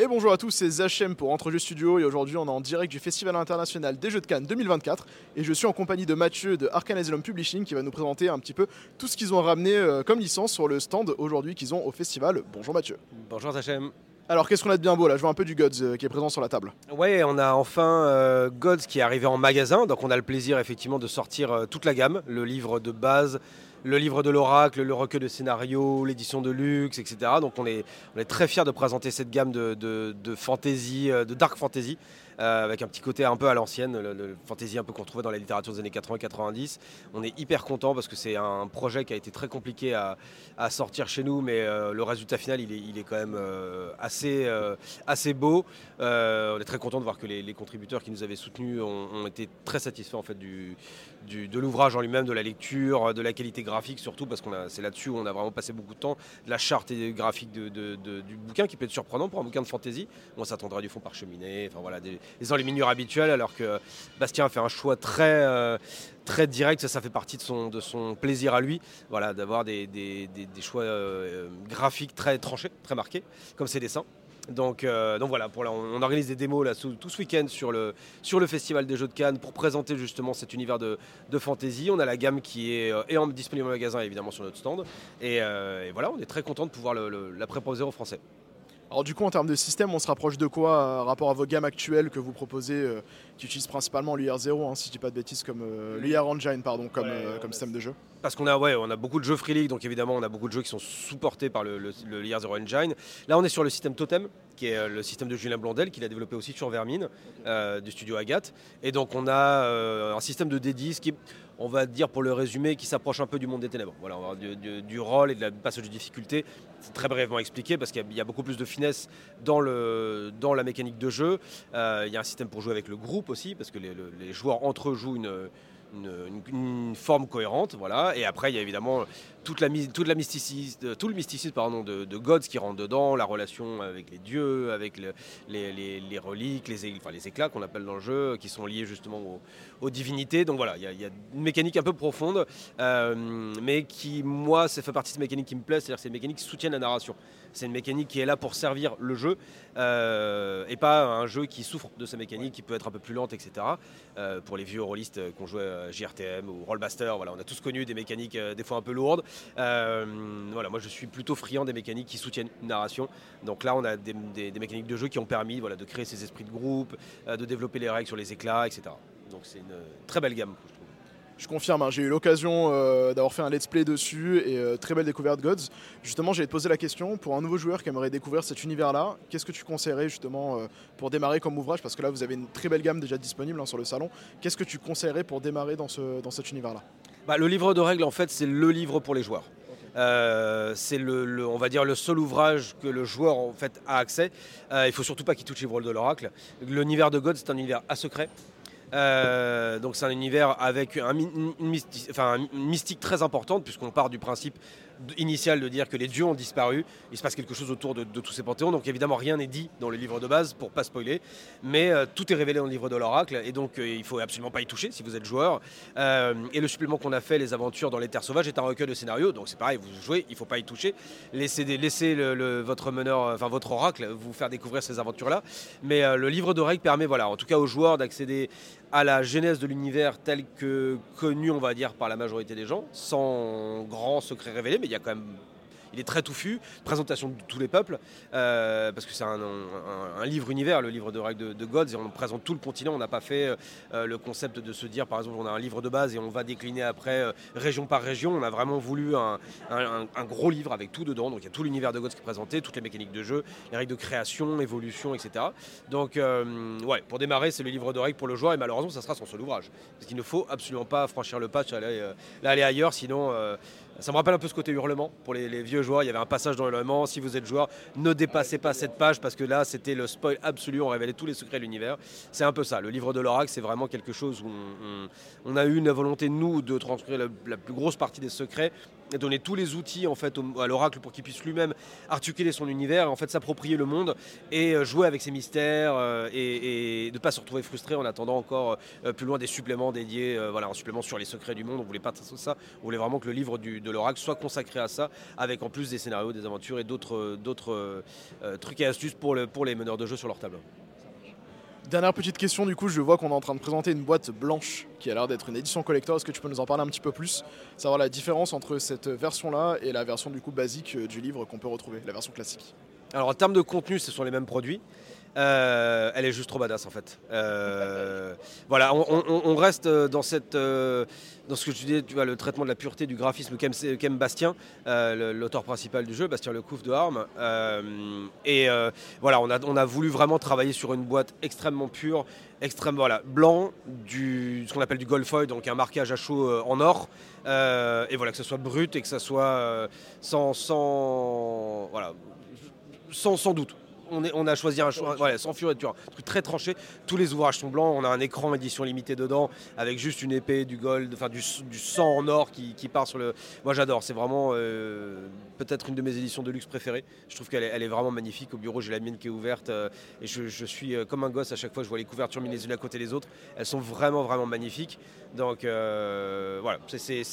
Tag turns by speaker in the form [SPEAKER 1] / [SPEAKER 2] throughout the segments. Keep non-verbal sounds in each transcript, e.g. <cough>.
[SPEAKER 1] Et bonjour à tous, c'est Zachem pour Entrejeux Studio et aujourd'hui on est en direct du Festival international des Jeux de Cannes 2024 et je suis en compagnie de Mathieu de Arcane Asylum Publishing qui va nous présenter un petit peu tout ce qu'ils ont ramené euh, comme licence sur le stand aujourd'hui qu'ils ont au festival. Bonjour Mathieu.
[SPEAKER 2] Bonjour Zachem.
[SPEAKER 1] Alors qu'est-ce qu'on a de bien beau là? Je vois un peu du Gods euh, qui est présent sur la table.
[SPEAKER 2] Ouais, on a enfin euh, Gods qui est arrivé en magasin, donc on a le plaisir effectivement de sortir euh, toute la gamme, le livre de base, le livre de l'oracle, le recueil de scénarios, l'édition de luxe, etc. Donc on est, très fiers de présenter cette gamme de, fantasy, euh, de dark fantasy, euh, avec un petit côté un peu à l'ancienne, le, fantasy un peu qu'on trouvait dans la littérature des années 80-90. On est hyper content parce que c'est un projet qui a été très compliqué à, sortir chez nous, mais euh, le résultat final il est, quand même assez, assez beau. On est très content de voir que les, les contributeurs qui nous avaient soutenus ont, ont été très satisfaits en fait du, de l'ouvrage en lui-même, de la lecture, de la qualité graphique surtout, parce que c'est là-dessus où on a vraiment passé beaucoup de temps, de la charte et graphique du bouquin qui peut être surprenant pour un bouquin de fantasy. On s'attendrait du fond par cheminée, voilà, des, des enluminures habituelles, alors que Bastien a fait un choix très, euh, direct, ça, fait partie de son, plaisir à lui, voilà, d'avoir des choix euh, graphiques très tranchés, très marqués, comme ses dessins. Donc, euh, donc voilà, on, organise des démos là, tout ce week-end sur le, Festival des Jeux de Cannes pour présenter justement cet univers de, de fantasy. On a la gamme qui est, euh, en- disponible au magasin évidemment sur notre stand. Et, euh, voilà, on est très content de pouvoir la préposer aux Français.
[SPEAKER 1] Alors du coup en termes de système on se rapproche de quoi euh, rapport à vos gammes actuelles que vous proposez euh, qui utilisent principalement l'UR0 hein, si je dis pas de bêtises comme euh, l'UR Engine pardon comme,
[SPEAKER 2] Ouais,
[SPEAKER 1] euh, comme
[SPEAKER 2] ouais.
[SPEAKER 1] système de jeu?
[SPEAKER 2] Parce qu'on a, ouais, on a beaucoup de jeux Free League, donc évidemment on a beaucoup de jeux qui sont supportés par le, le, le Year Zero Engine. Là on est sur le système Totem, qui est euh, le système de Julien Blondel, qu'il a développé aussi sur Vermine, euh, du studio Agathe. Et donc on a euh, un système de D10 qui, on va dire pour le résumer, qui s'approche un peu du monde des ténèbres. Voilà, du, rôle et de la passage de difficulté. C'est très brièvement expliqué parce qu'il y a- beaucoup plus de finesse dans, le, la mécanique de jeu. Euh, il y a un système pour jouer avec le groupe aussi, parce que les, le- les joueurs entre eux jouent une, une, forme cohérente, voilà. Et après, il y a évidemment toute la, mysticisme, tout le mysticisme de, de Gods qui rentre dedans, la relation avec les dieux, avec le- les, reliques, les, éclats qu'on appelle dans le jeu, qui sont liés justement aux, divinités. Donc voilà, il y, a- une mécanique un peu profonde, euh, mais qui, moi, ça fait partie de ces mécaniques qui me plaisent, c'est-à-dire que c'est une mécanique qui soutient la narration. C'est une mécanique qui est là pour servir le jeu euh, et pas un jeu qui souffre de sa mécanique, qui peut être un peu plus lente, etc. Euh, pour les vieux rôlistes qu'on jouait à JRTM ou Rollbuster, voilà, on a tous connu des mécaniques euh, des fois un peu lourdes. Voilà, moi je suis plutôt friand des mécaniques qui soutiennent une narration. Donc là, on a des, mécaniques de jeu qui ont permis voilà, de créer ces esprits de groupe, de développer les règles sur les éclats, etc. Donc c'est une très belle gamme, je
[SPEAKER 1] confirme, hein, j'ai eu l'occasion euh, d'avoir fait un let's play dessus et euh, très belle découverte Gods. Justement, j'allais te poser la question, pour un nouveau joueur qui aimerait découvrir cet univers-là, qu'est-ce que tu conseillerais justement euh, pour démarrer comme ouvrage? Parce que là, vous avez une très belle gamme déjà disponible hein, sur le salon. Qu'est-ce que tu conseillerais pour démarrer dans, ce, dans cet univers-là?
[SPEAKER 2] Bah, le livre de règles, en fait, c'est le livre pour les joueurs. Euh, c'est le, le- on va dire le seul ouvrage que le joueur en fait a accès. Euh, il faut surtout pas qu'il touche les rôles de l'oracle. L'univers de God, c'est un univers à secret. Euh, donc c'est un univers avec une mystique très importante puisqu'on part du principe initial de dire que les dieux ont disparu. Il se passe quelque chose autour de, tous ces panthéons. Donc évidemment rien n'est dit dans le livre de base pour pas spoiler, mais euh, tout est révélé dans le livre de l'oracle et donc euh, il faut absolument pas y toucher si vous êtes joueur. Euh, et le supplément qu'on a fait, les aventures dans les terres sauvages, est un recueil de scénarios. Donc c'est pareil, vous jouez, il faut pas y toucher. Laissez, laissez votre meneur, euh, enfin votre oracle, vous faire découvrir ces aventures-là. Mais le livre de règles permet, voilà, en tout cas aux joueurs d'accéder à la genèse de l'univers tel que connu, on va dire, par la majorité des gens, sans grand secret révélé, mais il y a quand même. Il est très touffu, présentation de tous les peuples, euh, parce que c'est un, livre univers, le livre de règles de, de Gods, et on présente tout le continent. On n'a pas fait euh, le concept de se dire, par exemple, on a un livre de base et on va décliner après euh, région par région. On a vraiment voulu un, gros livre avec tout dedans. Donc il y a tout l'univers de Gods qui est présenté, toutes les mécaniques de jeu, les règles de création, évolution, etc. Donc, euh, ouais, pour démarrer, c'est le livre de règles pour le joueur, et malheureusement, ça sera son seul ouvrage. Parce qu'il ne faut absolument pas franchir le pas, aller, euh, aller ailleurs, sinon. Ça me rappelle un peu ce côté hurlement pour les, vieux joueurs. Il y avait un passage dans hurlement. Si vous êtes joueur, ne dépassez pas cette page parce que là, c'était le spoil absolu. On révélait tous les secrets de l'univers. C'est un peu ça. Le livre de l'oracle, c'est vraiment quelque chose où on, a eu une volonté, nous, de transcrire la plus grosse partie des secrets donner tous les outils en fait à l'oracle pour qu'il puisse lui-même articuler son univers, en fait s'approprier le monde et euh, jouer avec ses mystères euh, et, ne pas se retrouver frustré en attendant encore euh, plus loin des suppléments dédiés, voilà, un supplément sur les secrets du monde. On voulait pas ça, on voulait vraiment que le livre de l'oracle soit consacré à ça, avec en plus des scénarios, des aventures et d'autres trucs et astuces pour, les meneurs de jeu sur leur table.
[SPEAKER 1] Dernière petite question, du coup, je vois qu'on est en train de présenter une boîte blanche qui a l'air d'être une édition collector. Est-ce que tu peux nous en parler un petit peu plus Savoir la différence entre cette version-là et la version du coup basique euh, du livre qu'on peut retrouver, la version classique?
[SPEAKER 2] Alors en termes de contenu, ce sont les mêmes produits. Euh, elle est juste trop badass en fait. Euh, voilà, on, reste dans cette, dans ce que je disais, tu vois, le traitement de la pureté du graphisme qu'aime Bastien, l'auteur principal du jeu, Bastien Lecouf de Armes. et voilà, on a, on a voulu vraiment travailler sur une boîte extrêmement pure, extrêmement voilà, blanc, du, ce qu'on appelle du gold foil, donc un marquage à chaud en or. et voilà, que ce soit brut et que ce soit sans, sans, voilà, sans, sans doute on, a choisi un choix, sans et un truc très tranché. Tous les ouvrages sont blancs. On a un écran édition limitée dedans avec juste une épée, du gold, enfin du, sang en or qui, part sur le. Moi j'adore. C'est vraiment euh, peut-être une de mes éditions de luxe préférées. Je trouve qu'elle est, vraiment magnifique. Au bureau j'ai la mienne qui est ouverte euh, et je, suis euh, comme un gosse à chaque fois. Je vois les couvertures mises les unes à côté des autres. Elles sont vraiment vraiment magnifiques. Donc voilà.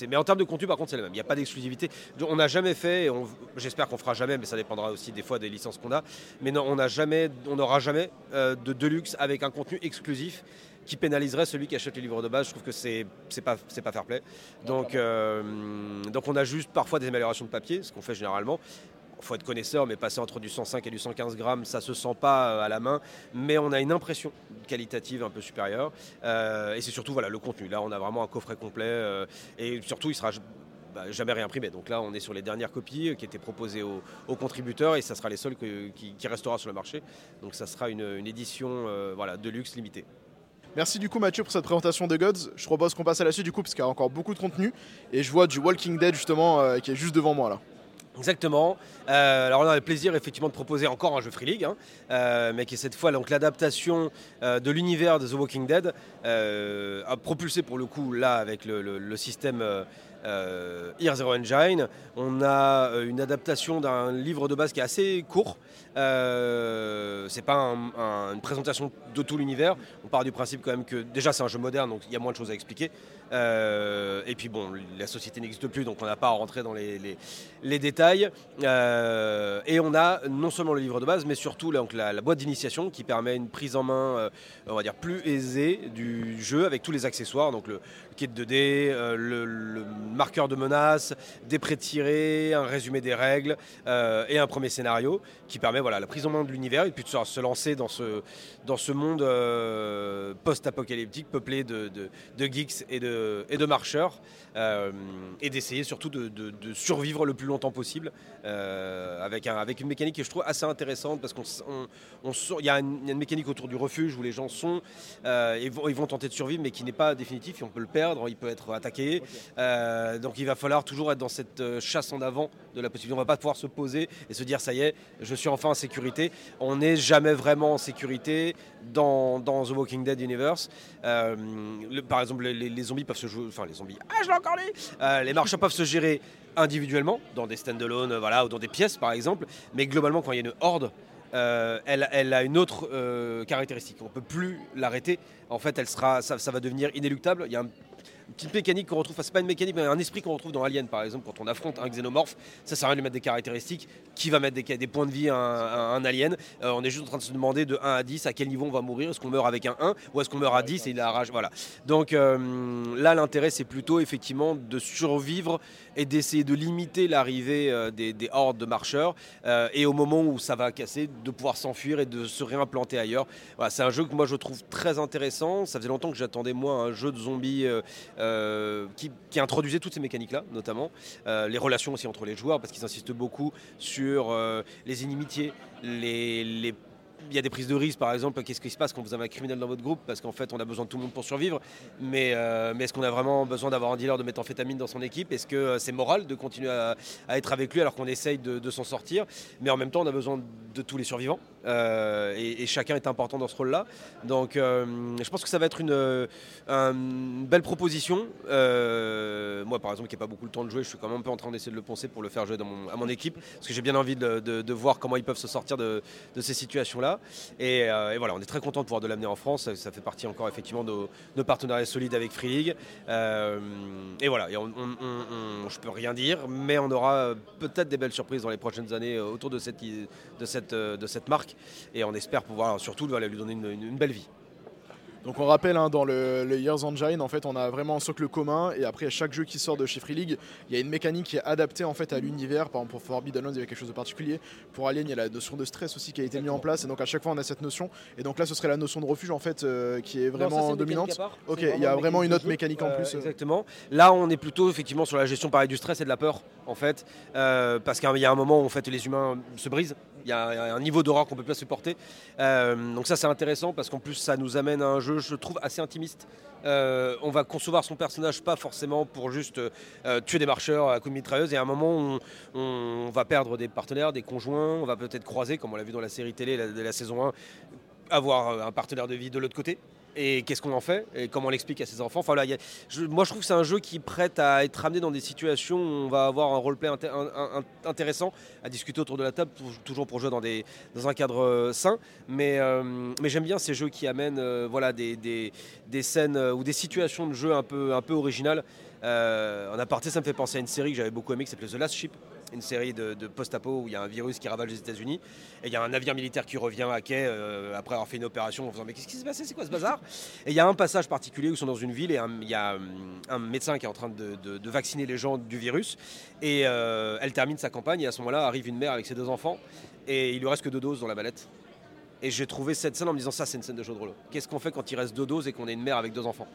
[SPEAKER 2] Mais en termes de contenu par contre c'est la même. Il n'y a pas d'exclusivité. On n'a jamais fait. J'espère qu'on fera jamais, mais ça dépendra aussi des fois des licences qu'on a. Mais non, on jamais, on n'aura jamais euh, de Deluxe avec un contenu exclusif qui pénaliserait celui qui achète le livre de base. Je trouve que c'est c'est pas c'est pas fair play. Donc euh, donc on a juste parfois des améliorations de papier, ce qu'on fait généralement. Il faut être connaisseur, mais passer entre du 105 et du 115 grammes, ça se sent pas euh, à la main, mais on a une impression qualitative un peu supérieure. et c'est surtout voilà le contenu. Là, on a vraiment un coffret complet et surtout il sera bah, jamais réimprimé. Donc là, on est sur les dernières copies euh, qui étaient proposées aux, contributeurs et ça sera les seules qui, qui, restera sur le marché. Donc ça sera une, édition euh, voilà, de luxe limitée.
[SPEAKER 1] Merci du coup Mathieu pour cette présentation de Gods. Je propose qu'on passe à la suite du coup parce qu'il y a encore beaucoup de contenu et je vois du Walking Dead justement euh, qui est juste devant moi là.
[SPEAKER 2] Exactement. alors on a le plaisir effectivement de proposer encore un jeu Free League, hein, mais qui est cette fois donc l'adaptation de l'univers de The Walking Dead, propulsé pour le coup là avec le système euh, Zero Engine. On a euh, une adaptation d'un livre de base qui est assez court. Euh, c'est pas une présentation de tout l'univers. On part du principe quand même que déjà c'est un jeu moderne, donc il y a moins de choses à expliquer. Euh, et puis bon, la société n'existe plus, donc on n'a pas à rentrer dans les, détails. et on a non seulement le livre de base, mais surtout donc, la, boîte d'initiation qui permet une prise en main, on va dire, plus aisée du jeu avec tous les accessoires, donc le, kit 2D, le, marqueur de menace, des prêts tirés, un résumé des règles euh, et un premier scénario qui permet voilà, la prise en main de l'univers et puis de se lancer dans ce, dans ce monde euh, post-apocalyptique peuplé de, geeks et de, et de marcheurs euh, et d'essayer surtout de, survivre le plus longtemps possible avec, un, avec une mécanique que je trouve assez intéressante parce qu'il y, a une mécanique autour du refuge où les gens sont et vont, ils vont tenter de survivre mais qui n'est pas définitif et on peut le perdre, il peut être attaqué. Euh, donc il va falloir toujours être dans cette euh, chasse en avant de la possibilité. On ne va pas pouvoir se poser et se dire ça y est, je suis enfin en sécurité. On n'est jamais vraiment en sécurité dans, The Walking Dead Universe. Euh, par exemple, les, zombies peuvent se jouer. Enfin, les zombies. Ah, je l'ai encore lu Les marchands peuvent se gérer individuellement, dans des stand-alone, voilà, ou dans des pièces par exemple. Mais globalement, quand il y a une horde, elle, a une autre caractéristique. On ne peut plus l'arrêter. En fait, elle sera, ça, va devenir inéluctable. Une petite mécanique qu'on retrouve, enfin c'est pas une mécanique, mais un esprit qu'on retrouve dans Alien par exemple, quand on affronte un xénomorphe, ça sert à lui mettre des caractéristiques, qui va mettre des, points de vie à un, alien? Euh, on est juste en train de se demander de 1 à 10 à quel niveau on va mourir, est-ce qu'on meurt avec un 1 ou est-ce qu'on meurt à 10 et il a rage, voilà. Donc euh, là l'intérêt c'est plutôt effectivement de survivre et d'essayer de limiter l'arrivée euh, des, hordes de marcheurs et au moment où ça va casser, de pouvoir s'enfuir et de se réimplanter ailleurs. Voilà, c'est un jeu que moi je trouve très intéressant. Ça faisait longtemps que j'attendais moi un jeu de zombies euh, qui, introduisait toutes ces mécaniques-là, notamment euh, les relations aussi entre les joueurs, parce qu'ils insistent beaucoup sur euh, les inimitiés, les, il y a des prises de risque, par exemple, qu'est-ce qui se passe quand vous avez un criminel dans votre groupe? Parce qu'en fait, on a besoin de tout le monde pour survivre. Mais, mais est-ce qu'on a vraiment besoin d'avoir un dealer de méthamphétamine dans son équipe? Est-ce que c'est moral de continuer à, être avec lui alors qu'on essaye de, s'en sortir? Mais en même temps, on a besoin de tous les survivants. Et, chacun est important dans ce rôle-là. Donc je pense que ça va être une, belle proposition. moi par exemple qui n'ai pas beaucoup le temps de jouer, je suis quand même un peu en train d'essayer de le penser pour le faire jouer à mon équipe, parce que j'ai bien envie de, voir comment ils peuvent se sortir de, ces situations-là. Et, voilà, on est très content de pouvoir de l'amener en France. Ça, fait partie encore effectivement de nos, partenariats solides avec Free League. et voilà, et on, je peux rien dire, mais on aura peut-être des belles surprises dans les prochaines années euh, autour euh, de cette marque et on espère pouvoir surtout lui donner une belle vie.
[SPEAKER 1] Donc on rappelle, hein, dans le, Years Engine, en fait, on a vraiment un socle commun et après chaque jeu qui sort de chez Free League, il y a une mécanique qui est adaptée en fait à l'univers. Par exemple pour Forbidden Lands, il y avait quelque chose de particulier. Pour Alien, il y a la notion de stress aussi qui a été mise en place et donc à chaque fois on a cette notion. Et donc là, ce serait la notion de refuge en fait euh, qui est vraiment dominante. Ok, il y a vraiment une autre mécanique en plus.
[SPEAKER 2] Euh. Exactement. Là, on est plutôt effectivement sur la gestion pareil du stress et de la peur en fait, euh, parce qu'il y a un moment où en fait les humains se brisent il y, a un niveau d'horreur qu'on peut pas supporter. Euh, donc ça c'est intéressant parce qu'en plus ça nous amène à un jeu, je trouve, assez intimiste. Euh, on va concevoir son personnage pas forcément pour juste euh, tuer des marcheurs à coups de mitrailleuse et à un moment on, on, va perdre des partenaires, des conjoints, on va peut-être croiser, comme on l'a vu dans la série télé de la saison 1, avoir un partenaire de vie de l'autre côté et qu'est-ce qu'on en fait? Et comment on l'explique à ses enfants? Enfin, moi, je trouve que c'est un jeu qui prête à être ramené dans des situations où on va avoir un roleplay intéressant à discuter autour de la table, toujours pour jouer dans, des, dans un cadre euh, sain. Mais, euh, mais j'aime bien ces jeux qui amènent euh, voilà, des, des, des, scènes ou des situations de jeu un peu, un peu originales. en aparté, ça me fait penser à une série que j'avais beaucoup aimée qui s'appelait The Last Ship une série de, post-apo où il y a un virus qui ravage les États-Unis et il y a un navire militaire qui revient à quai euh, après avoir fait une opération en faisant mais qu'est-ce qui s'est passé? C'est quoi ce bazar? Et il y a un passage particulier où ils sont dans une ville et il y a un médecin qui est en train de, vacciner les gens du virus et euh, elle termine sa campagne et à ce moment-là arrive une mère avec ses deux enfants et il lui reste que deux doses dans la mallette. Et j'ai trouvé cette scène en me disant ça c'est une scène de jeu de rôle. Qu'est-ce qu'on fait quand il reste deux doses et qu'on est une mère avec deux enfants?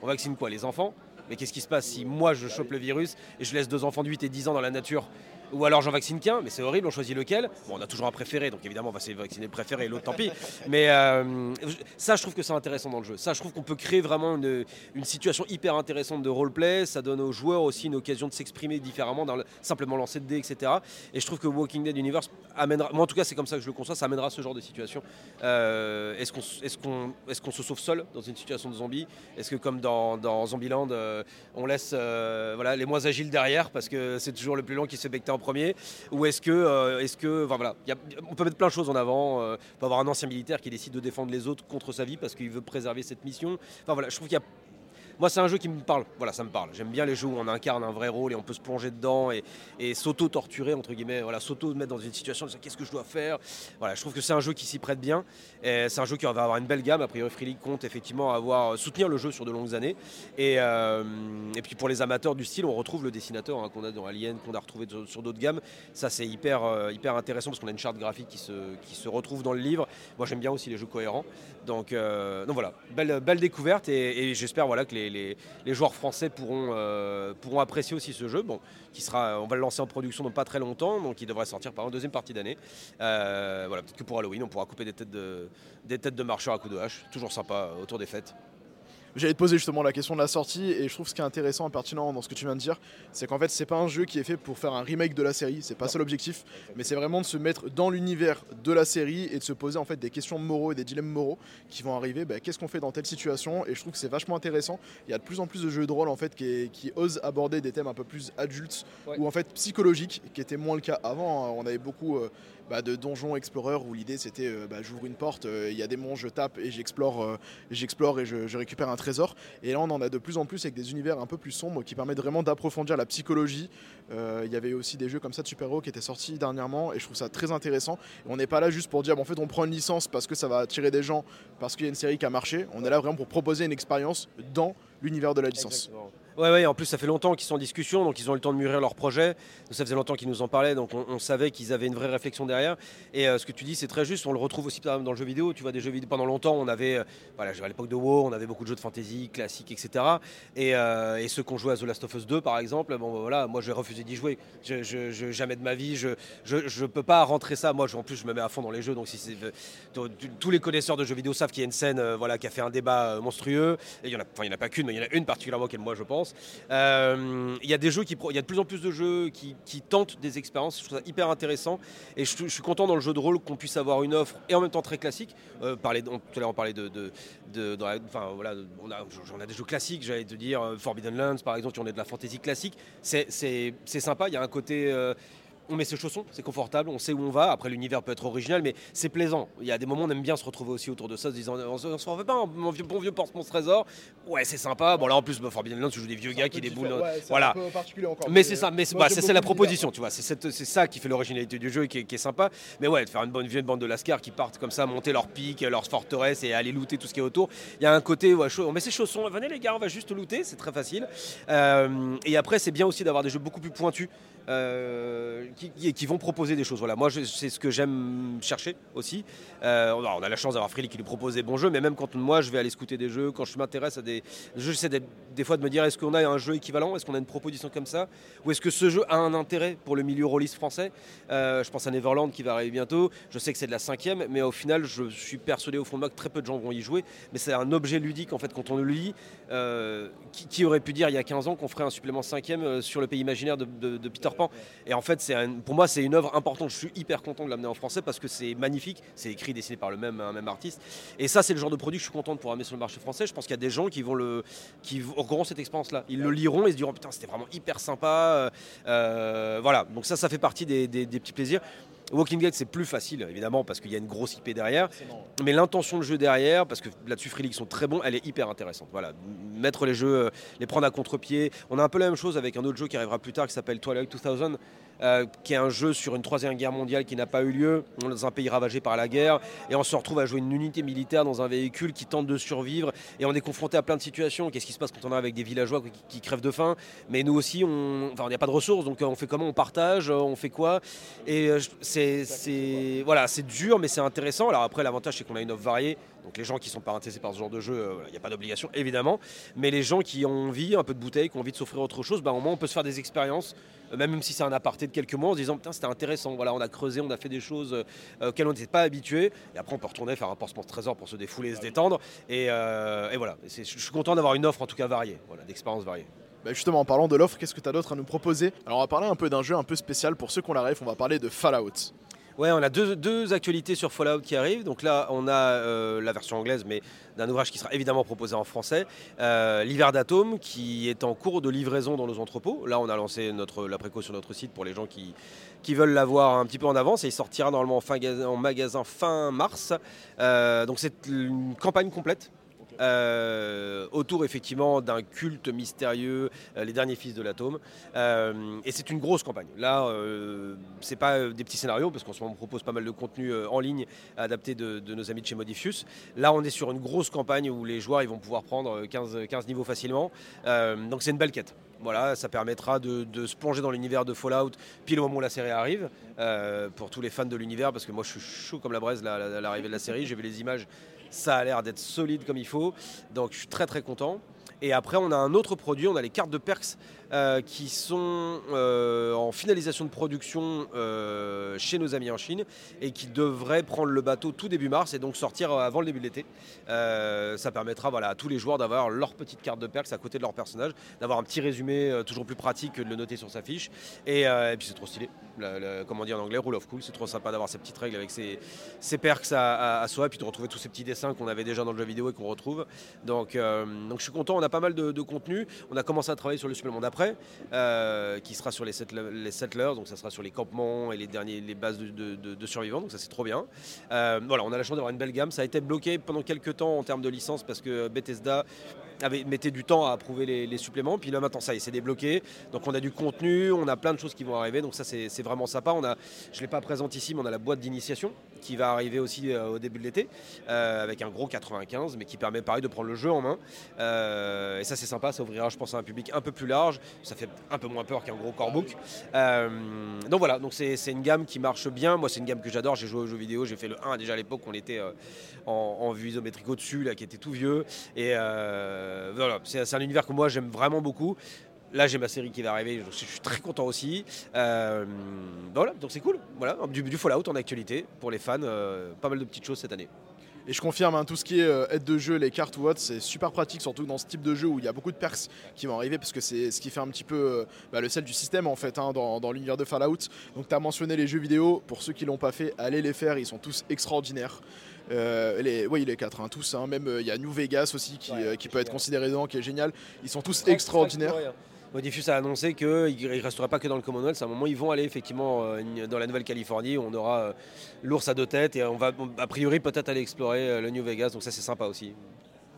[SPEAKER 2] On vaccine quoi? Les enfants? Mais qu'est-ce qui se passe si moi je chope le virus et je laisse deux enfants de 8 et 10 ans dans la nature? Ou alors j'en vaccine qu'un, mais c'est horrible, on choisit lequel. Bon, on a toujours un préféré, donc évidemment on va vacciner le préféré, l'autre tant pis. Mais euh, ça, je trouve que c'est intéressant dans le jeu. Ça, je trouve qu'on peut créer vraiment une, situation hyper intéressante de roleplay. Ça donne aux joueurs aussi une occasion de s'exprimer différemment, simplement lancer de dés, etc. Et je trouve que Walking Dead Universe amènera, moi en tout cas c'est comme ça que je le conçois, ça amènera ce genre de situation. Euh, est-ce qu'on est qu'on est qu'on se sauve seul dans une situation de zombie Est-ce que comme dans, dans Zombieland, euh, on laisse voilà, les moins agiles derrière parce que c'est toujours le plus long qui se premier Ou est-ce que, euh, est-ce que on peut mettre plein de choses en avant. Euh, on peut avoir un ancien militaire qui décide de défendre les autres contre sa vie parce qu'il veut préserver cette mission. Enfin voilà, je trouve qu'il y a moi, c'est un jeu qui me parle. Voilà, ça me parle. J'aime bien les jeux où on incarne un vrai rôle et on peut se plonger dedans et, s'auto-torturer, entre guillemets. Voilà, s'auto-mettre dans une situation de qu'est-ce que je dois faire? Voilà, je trouve que c'est un jeu qui s'y prête bien. C'est un jeu qui va avoir une belle gamme. A priori, Free compte effectivement avoir, soutenir le jeu sur de longues années. Et, euh, et puis pour les amateurs du style, on retrouve le dessinateur hein, qu'on a dans Alien, qu'on a retrouvé sur d'autres gammes. Ça, c'est hyper, euh, hyper intéressant parce qu'on a une charte graphique qui se, qui se retrouve dans le livre. Moi, j'aime bien aussi les jeux cohérents. Donc, euh, donc voilà, belle, découverte et, j'espère voilà, que les, joueurs français pourront, euh, pourront apprécier aussi ce jeu. Bon, on va le lancer en production dans pas très longtemps, donc il devrait sortir par une deuxième partie d'année. Euh, voilà, peut-être que pour Halloween, on pourra couper des têtes de, des têtes de marcheurs à coups de hache. Toujours sympa autour des fêtes.
[SPEAKER 1] J'allais te poser justement la question de la sortie et je trouve ce qui est intéressant et pertinent dans ce que tu viens de dire, c'est qu'en fait c'est pas un jeu qui est fait pour faire un remake de la série, c'est pas ça l'objectif, mais c'est vraiment de se mettre dans l'univers de la série et de se poser en fait des questions moraux et des dilemmes moraux qui vont arriver. Bah, qu'est-ce qu'on fait dans telle situation Et je trouve que c'est vachement intéressant. Il y a de plus en plus de jeux de rôle en fait qui, qui osent aborder des thèmes un peu plus adultes ou en fait psychologiques, qui était moins le cas avant. Hein. On avait beaucoup euh, bah, de donjons explorer où l'idée c'était euh, bah, j'ouvre une porte, euh, il y a des monstres, je tape et j'explore, euh, j'explore et je, récupère un trésor. Et là on en a de plus en plus avec des univers un peu plus sombres qui permettent vraiment d'approfondir la psychologie. Il y avait aussi des jeux comme ça de super-héros qui étaient sortis dernièrement et je trouve ça très intéressant. on n'est pas là juste pour dire en fait on prend une licence parce que ça va attirer des gens, parce qu'il y a une série qui a marché. On est là vraiment pour proposer une expérience dans l'univers de la licence.
[SPEAKER 2] Ouais, ouais, en plus ça fait longtemps qu'ils sont en discussion, donc ils ont eu le temps de mûrir leur projet. ça faisait longtemps qu'ils nous en parlaient, donc on, savait qu'ils avaient une vraie réflexion derrière. Et euh, ce que tu dis, c'est très juste. On le retrouve aussi dans le jeu vidéo. Tu vois, des jeux vidéo pendant longtemps, on avait, euh, voilà, à l'époque de WoW, on avait beaucoup de jeux de fantasy classiques, etc. Euh, et, ceux qu'on jouait à The Last of Us 2, par exemple, bon, bah, voilà, moi j'ai refusé d'y jouer. Jamais de ma vie, je, je, peux pas rentrer ça. Moi, en plus, je me mets à fond dans les jeux, donc si tous les connaisseurs de jeux vidéo savent qu'il y a une scène, voilà, qui a fait un débat monstrueux. Et il y en a, enfin, il y en a pas qu'une, mais il y en a une particulièrement qu'elle moi je pense. Expérience. Il y a des jeux qui, il y a de plus en plus de jeux qui, tentent des expériences. Je trouve ça hyper intéressant et je, suis content dans le jeu de rôle qu'on puisse avoir une offre et en même temps très classique. parler, tout à l'heure on parlait de, de, enfin voilà, on a, on a des jeux classiques. J'allais te dire Forbidden Lands par exemple, qui ont de la fantasy classique. C'est sympa. Il y a un côté on met ses chaussons, c'est confortable, on sait où on va. Après, l'univers peut être original, mais c'est plaisant. Il y a des moments, on aime bien se retrouver aussi autour de ça, se disant on se, refait pas un bon vieux, bon vieux porte mon trésor. Ouais, c'est sympa. Bon, là, en plus, bah, Forbidden Lands, tu joues des vieux gars qui déboulent. voilà. mais c'est ça, mais c'est la proposition, tu vois. C'est ça qui fait l'originalité du jeu et qui est, sympa. Mais ouais, de faire une bonne vieille bande de Lascar qui partent comme ça, monter leur pic, leur forteresse et aller looter tout ce qui est autour. Il y a un côté, ouais, on met ses chaussons, venez les gars, on va juste looter, c'est très facile. Euh, et après, c'est bien aussi d'avoir des jeux beaucoup plus pointus. Euh, qui, vont proposer des choses. Voilà, moi, c'est ce que j'aime chercher aussi. Euh, on a la chance d'avoir Freely qui nous propose des bons jeux, mais même quand moi, je vais aller scouter des jeux, quand je m'intéresse à des jeux, j'essaie des fois de me dire est-ce qu'on a un jeu équivalent, est-ce qu'on a une proposition comme ça, ou est-ce que ce jeu a un intérêt pour le milieu rôliste français? Euh, je pense à Neverland qui va arriver bientôt. Je sais que c'est de la cinquième, mais au final, je suis persuadé au fond de moi que très peu de gens vont y jouer. Mais c'est un objet ludique en fait quand on le lit. qui, aurait pu dire il y a 15 ans qu'on ferait un supplément cinquième sur le pays imaginaire de, de Peter et en fait, pour moi, c'est une œuvre importante. Je suis hyper content de l'amener en français parce que c'est magnifique. C'est écrit, dessiné par le même, un même artiste. Et ça, c'est le genre de produit que je suis content de pouvoir amener sur le marché français. Je pense qu'il y a des gens qui vont le, qui auront cette expérience-là. Ils le liront et se diront putain, c'était vraiment hyper sympa. Euh, euh, voilà. Donc ça, ça fait partie des petits plaisirs. Walking Dead, c'est plus facile, évidemment, parce qu'il y a une grosse IP derrière. Mais l'intention de jeu derrière, parce que là-dessus, Free sont très bons, elle est hyper intéressante. Voilà, mettre les jeux, euh, les prendre à contre-pied. On a un peu la même chose avec un autre jeu qui arrivera plus tard qui s'appelle Twilight 2000. Euh, qui est un jeu sur une troisième guerre mondiale qui n'a pas eu lieu, dans un pays ravagé par la guerre, et on se retrouve à jouer une unité militaire dans un véhicule qui tente de survivre, et on est confronté à plein de situations. Qu'est-ce qui se passe quand on est avec des villageois qui, crèvent de faim? Mais nous aussi, on n'y a pas de ressources, donc on fait comment? On partage, on fait quoi? Et euh, c'est voilà, dur, mais c'est intéressant. Alors après, l'avantage, c'est qu'on a une offre variée. Donc les gens qui sont pas intéressés par ce genre de jeu, euh, il n'y a pas d'obligation évidemment. Mais les gens qui ont envie, un peu de bouteille, qui ont envie de s'offrir autre chose, bah, au moins on peut se faire des expériences, euh, même si c'est un aparté de quelques mois, en se disant putain c'était intéressant, voilà, on a creusé, on a fait des choses euh, auxquelles on n'était pas habitué. Et après on peut retourner faire un pansement de trésor pour se défouler, se détendre. Et, voilà, je suis content d'avoir une offre en tout cas variée, voilà, d'expériences variées.
[SPEAKER 1] Bah, justement, en parlant de l'offre, qu'est-ce que tu as d'autre à nous proposer? Alors, on va parler un peu d'un jeu un peu spécial pour ceux qui ont la ref. On va parler de Fallout.
[SPEAKER 2] Ouais, on a deux, actualités sur Fallout qui arrivent. Donc là, on a euh, la version anglaise, mais d'un ouvrage qui sera évidemment proposé en français. Euh, L'hiver d'Atome, qui est en cours de livraison dans nos entrepôts. Là, on a lancé notre, la préco sur notre site pour les gens qui, qui veulent l'avoir un petit peu en avance. Et il sortira normalement en, magasin fin mars. Euh, donc c'est une campagne complète euh, autour effectivement d'un culte mystérieux, euh, les derniers fils de l'atome. Euh, et c'est une grosse campagne. Là, c'est pas des petits scénarios, parce qu'en ce moment on propose pas mal de contenu en ligne adapté de, nos amis de chez Modifius. Là, on est sur une grosse campagne où les joueurs ils vont pouvoir prendre 15, 15 niveaux facilement. donc c'est une belle quête. Voilà, ça permettra de, se plonger dans l'univers de Fallout pile au moment où la série arrive, pour tous les fans de l'univers, parce que moi je suis chaud comme la braise à l'arrivée de la série, j'ai vu les images, ça a l'air d'être solide comme il faut. Donc je suis très très content. Et après, on a un autre produit, on a les cartes de Perks euh, qui sont euh, en finalisation de production euh, chez nos amis en Chine et qui devraient prendre le bateau tout début mars et donc sortir avant le début de l'été. ça permettra voilà, à tous les joueurs d'avoir leur petite carte de Perks à côté de leur personnage, d'avoir un petit résumé toujours plus pratique que de le noter sur sa fiche. Et, puis c'est trop stylé. comment dire en anglais, rule of cool. C'est trop sympa d'avoir ces petites règles avec ses, perks à, soi et puis de retrouver tous ces petits dessins qu'on avait déjà dans le jeu vidéo et qu'on retrouve. Donc, je suis content, on a pas mal de, de contenu. On a commencé à travailler sur le supplément d'après euh, qui sera sur les, settlers, donc ça sera sur les campements et les, derniers, les bases de, survivants, donc ça c'est trop bien. Euh, voilà, on a la chance d'avoir une belle gamme. Ça a été bloqué pendant quelques temps en termes de licence parce que Bethesda avait, mettait du temps à approuver les, suppléments. Puis là maintenant ça y est, c'est débloqué. Donc on a du contenu, on a plein de choses qui vont arriver. Donc ça c'est vraiment sympa. On a, je ne l'ai pas présenté ici, mais on a la boîte d'initiation qui va arriver aussi euh, au début de l'été avec un gros 95, mais qui permet pareil de prendre le jeu en main. et ça c'est sympa, ça ouvrira je pense à un public un peu plus large ça fait un peu moins peur qu'un gros core book. Euh, donc voilà, donc c'est une gamme qui marche bien. Moi, c'est une gamme que j'adore. J'ai joué aux jeux vidéo, j'ai fait le 1 déjà à l'époque, on était euh, en, vue isométrique au-dessus, là, qui était tout vieux. Et euh, voilà, c'est un univers que moi j'aime vraiment beaucoup. Là, j'ai ma série qui va arriver, je suis très content aussi. voilà, donc c'est cool. Voilà, du, Fallout en actualité pour les fans, pas mal de petites choses cette année.
[SPEAKER 1] Et je confirme, hein, tout ce qui est euh, aide de jeu, les cartes ou autre, c'est super pratique, surtout dans ce type de jeu où il y a beaucoup de perks qui vont arriver, parce que c'est ce qui fait un petit peu euh, bah, le sel du système en fait hein, dans, dans l'univers de Fallout. Donc tu as mentionné les jeux vidéo, pour ceux qui l'ont pas fait, allez les faire, ils sont tous extraordinaires. Euh, les, oui, les quatre, hein, tous. hein, même il y a New Vegas aussi qui,
[SPEAKER 2] Ouais,
[SPEAKER 1] euh, qui peut être considéré dedans, qui est génial. Ils sont tous extraordinaires.
[SPEAKER 2] Modifus a annoncé qu'il ne resterait pas que dans le Commonwealth. À un moment, ils vont aller effectivement euh, dans la Nouvelle-Caléfornie. où On aura euh, l'ours à deux têtes et on va a priori peut-être aller explorer euh, le New Vegas. Donc ça, c'est sympa aussi.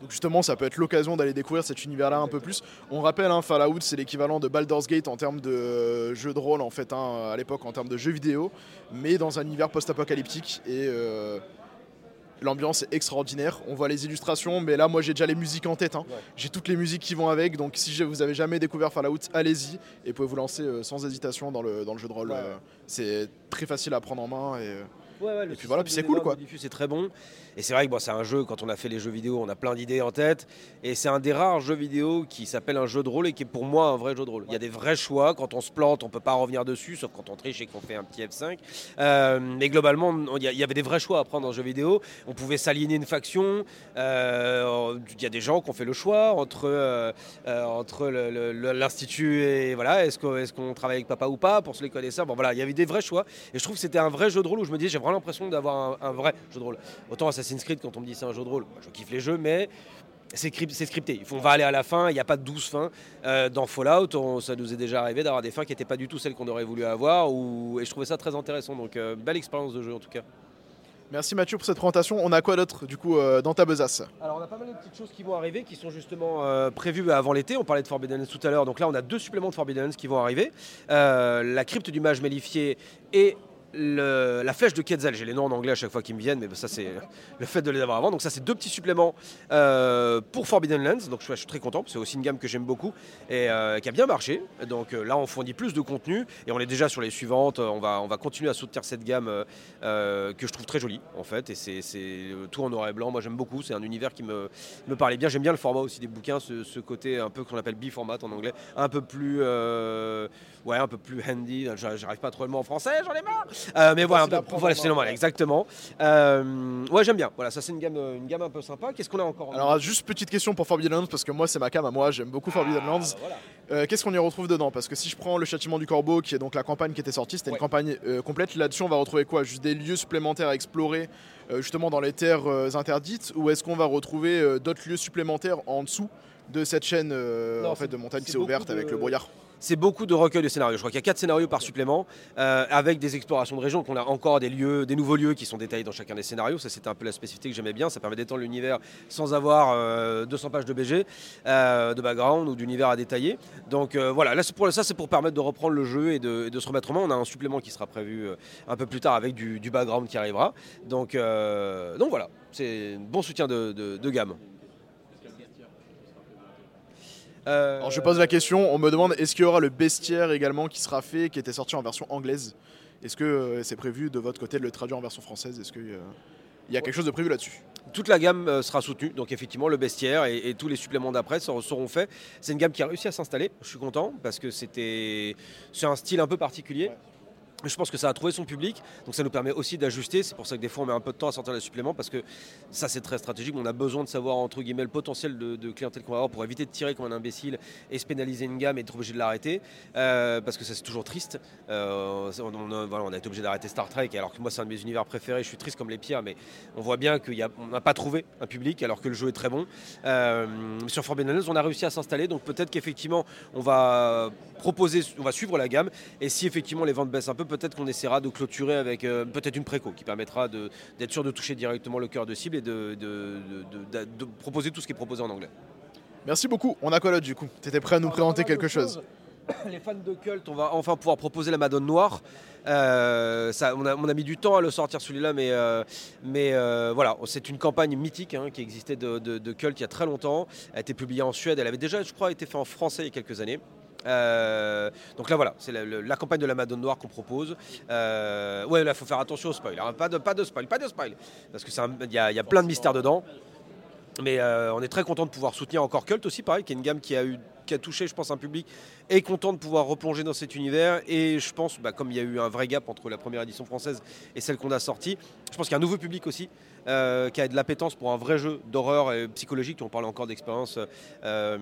[SPEAKER 1] Donc justement, ça peut être l'occasion d'aller découvrir cet univers-là un peu plus. On rappelle, hein, Fallout, c'est l'équivalent de Baldur's Gate en termes de euh, jeu de rôle, en fait, hein, à l'époque, en termes de jeux vidéo, mais dans un univers post-apocalyptique. Et euh, l'ambiance est extraordinaire. On voit les illustrations, mais là, moi, j'ai déjà les musiques en tête. hein.
[SPEAKER 2] Ouais.
[SPEAKER 1] J'ai toutes les musiques qui vont avec. Donc si je- vous avez jamais découvert Fallout, allez-y et vous pouvez vous lancer euh, sans hésitation dans le, dans le jeu de rôle.
[SPEAKER 2] Ouais.
[SPEAKER 1] Euh, c'est très facile à prendre en main. Et, euh,
[SPEAKER 2] Ouais, ouais, le
[SPEAKER 1] Et puis voilà, puis c'est cool, quoi.
[SPEAKER 2] C'est très bon. Et c'est vrai que bon, c'est un jeu, quand on a fait les jeux vidéo, on a plein d'idées en tête. Et c'est un des rares jeux vidéo qui s'appelle un jeu de rôle et qui est pour moi un vrai jeu de rôle. Il y a des vrais choix. Quand on se plante, on peut pas revenir dessus, sauf quand on triche et qu'on fait un petit F5. Euh, mais globalement, il y, avait des vrais choix à prendre dans le jeu vidéo. On pouvait s'aligner une faction. Euh, Il y a des gens qui ont fait le choix entre, euh, entre l'Institut et voilà, est-ce qu'on est travaille avec papa ou pas pour ceux les connaisseurs. Bon voilà, il y avait des vrais choix. Et je trouve que c'était un vrai jeu de rôle où je me disais, j'ai vraiment l'impression d'avoir un, un vrai jeu de rôle. Autant Assassin's Creed, quand on me dit c'est un jeu de rôle, je kiffe les jeux, mais c'est scripté. On va aller à la fin, il n'y a pas de douze fins. Euh, dans Fallout, on- ça nous est déjà arrivé d'avoir des fins qui n'étaient pas du tout celles qu'on aurait voulu avoir. Ou, et je trouvais ça très intéressant. Donc, euh, belle expérience de jeu en tout cas.
[SPEAKER 1] Merci Mathieu pour cette présentation. On a quoi d'autre, du coup, euh, dans ta besace?
[SPEAKER 2] Alors on a pas mal de petites choses qui vont arriver qui sont justement euh, prévues avant l'été. On parlait de Forbidden tout à l'heure, donc là on a deux suppléments de Forbidden qui vont arriver. Euh, la crypte du mage mélifié et la flèche de Quetzal. J'ai les noms en anglais à chaque fois qui me viennent, mais ça c'est le fait de les avoir avant. Donc ça c'est deux petits suppléments euh, pour Forbidden Lands. Donc je suis, très content, c'est aussi une gamme que j'aime beaucoup et euh, qui a bien marché. Donc euh, là on fournit plus de contenu et on est déjà sur les suivantes. On va, on va continuer à soutenir cette gamme que je trouve très jolie en fait. Et c'est tout en noir et blanc. Moi j'aime beaucoup. C'est un univers qui me, me parlait bien. J'aime bien le format aussi des bouquins, ce, côté un peu qu'on appelle B-format en anglais, un peu plus, ouais, un peu plus handy. J'a- J'arrive pas trop le mot en français, j'en ai marre. Euh, mais voilà, voilà, c'est normal,
[SPEAKER 1] ouais.
[SPEAKER 2] exactement. Euh, ouais, j'aime bien. Voilà, ça c'est une gamme, une gamme un peu sympa. Qu'est-ce qu'on a encore en-
[SPEAKER 1] Alors, juste petite question pour Forbidden Lands, parce que moi, c'est ma cam à moi, j'aime beaucoup Forbidden
[SPEAKER 2] Ah,
[SPEAKER 1] Lands.
[SPEAKER 2] voilà.
[SPEAKER 1] Euh, Qu'est-ce qu'on y retrouve dedans? Parce que si je prends le châtiment du corbeau, qui est donc la campagne qui était sortie, c'était
[SPEAKER 2] Ouais.
[SPEAKER 1] une campagne euh, complète. Là-dessus, on va retrouver quoi? Juste des lieux supplémentaires à explorer, euh, justement dans les terres euh, interdites, ou est-ce qu'on va retrouver euh, d'autres lieux supplémentaires en dessous de cette chaîne euh,
[SPEAKER 2] Non,
[SPEAKER 1] en fait, de montagne qui s'est ouverte avec le brouillard?
[SPEAKER 2] C'est beaucoup de recueils de scénarios. Je crois qu'il y a quatre scénarios par supplément, euh, avec des explorations de régions. qu'on a encore des lieux, des nouveaux lieux qui sont détaillés dans chacun des scénarios. Ça, c'était un peu la spécificité que j'aimais bien. Ça permet d'étendre l'univers sans avoir euh, 200 pages de BG, euh, de background ou d'univers à détailler. Donc euh, voilà, là, pour, ça, c'est pour permettre de reprendre le jeu et de, se remettre en main. On a un supplément qui sera prévu euh, un peu plus tard avec du, background qui arrivera. Donc, euh, voilà, c'est un bon soutien de gamme. Euh,
[SPEAKER 1] Alors, je pose la question, on me demande est-ce qu'il y aura le bestiaire également qui sera fait, qui était sorti en version anglaise? Est-ce que euh, c'est prévu de votre côté de le traduire en version française? Est-ce qu'il y a quelque chose de prévu là-dessus?
[SPEAKER 2] Toute la gamme euh, sera soutenue, donc effectivement le bestiaire et, et tous les suppléments d'après seront, faits. C'est une gamme qui a réussi à s'installer, je suis content parce que c'était c'est un style un peu particulier. Je pense que ça a trouvé son public, donc ça nous permet aussi d'ajuster. C'est pour ça que des fois on met un peu de temps à sortir les suppléments parce que ça c'est très stratégique. On a besoin de savoir entre guillemets le potentiel de, clientèle qu'on va avoir pour éviter de tirer comme un imbécile et se pénaliser une gamme et être obligé de l'arrêter Euh, parce que ça c'est toujours triste. Euh, on, a, été obligé d'arrêter Star Trek alors que moi c'est un de mes univers préférés. Je suis triste comme les pierres, mais on voit bien qu'on n'a pas trouvé un public alors que le jeu est très bon. Euh, sur Forbidden Lands, on a réussi à s'installer, donc peut-être qu'effectivement on va proposer, on va suivre la gamme et si effectivement les ventes baissent un peu, peut-être qu'on essaiera de clôturer avec euh, peut-être une préco qui permettra de- d'être sûr de toucher directement le cœur de cible et de, de- de- de- de proposer tout ce qui est proposé en anglais.
[SPEAKER 1] Merci beaucoup. On a quoi du coup Tu étais prêt à nous présenter quelque chose <coughs>
[SPEAKER 2] Les fans de Cult, on va enfin pouvoir proposer la Madone Noire. Euh, ça, on, a, on a mis du temps à le sortir celui-là, mais, euh, mais euh, voilà, c'est une campagne mythique hein, qui existait de, de- de Cult il y a très longtemps. Elle a été publiée en Suède, elle avait déjà, je crois, été faite en français il y a quelques années. Euh, donc là voilà, c'est la, campagne de la Madone Noire qu'on propose. Euh, ouais, là faut faire attention au spoil, hein. pas, de, spoil, pas de spoil, parce que il y, y a plein de mystères dedans. Mais on est très content de pouvoir soutenir encore Cult aussi, pareil, qui est une gamme qui a touché, je pense, un public est content de pouvoir replonger dans cet univers. Et je pense, bah, comme il y a eu un vrai gap entre la première édition française et celle qu'on a sortie, je pense qu'il y a un nouveau public aussi euh, qui a de l'appétence pour un vrai jeu d'horreur et psychologique. On parle encore d'expérience. Euh,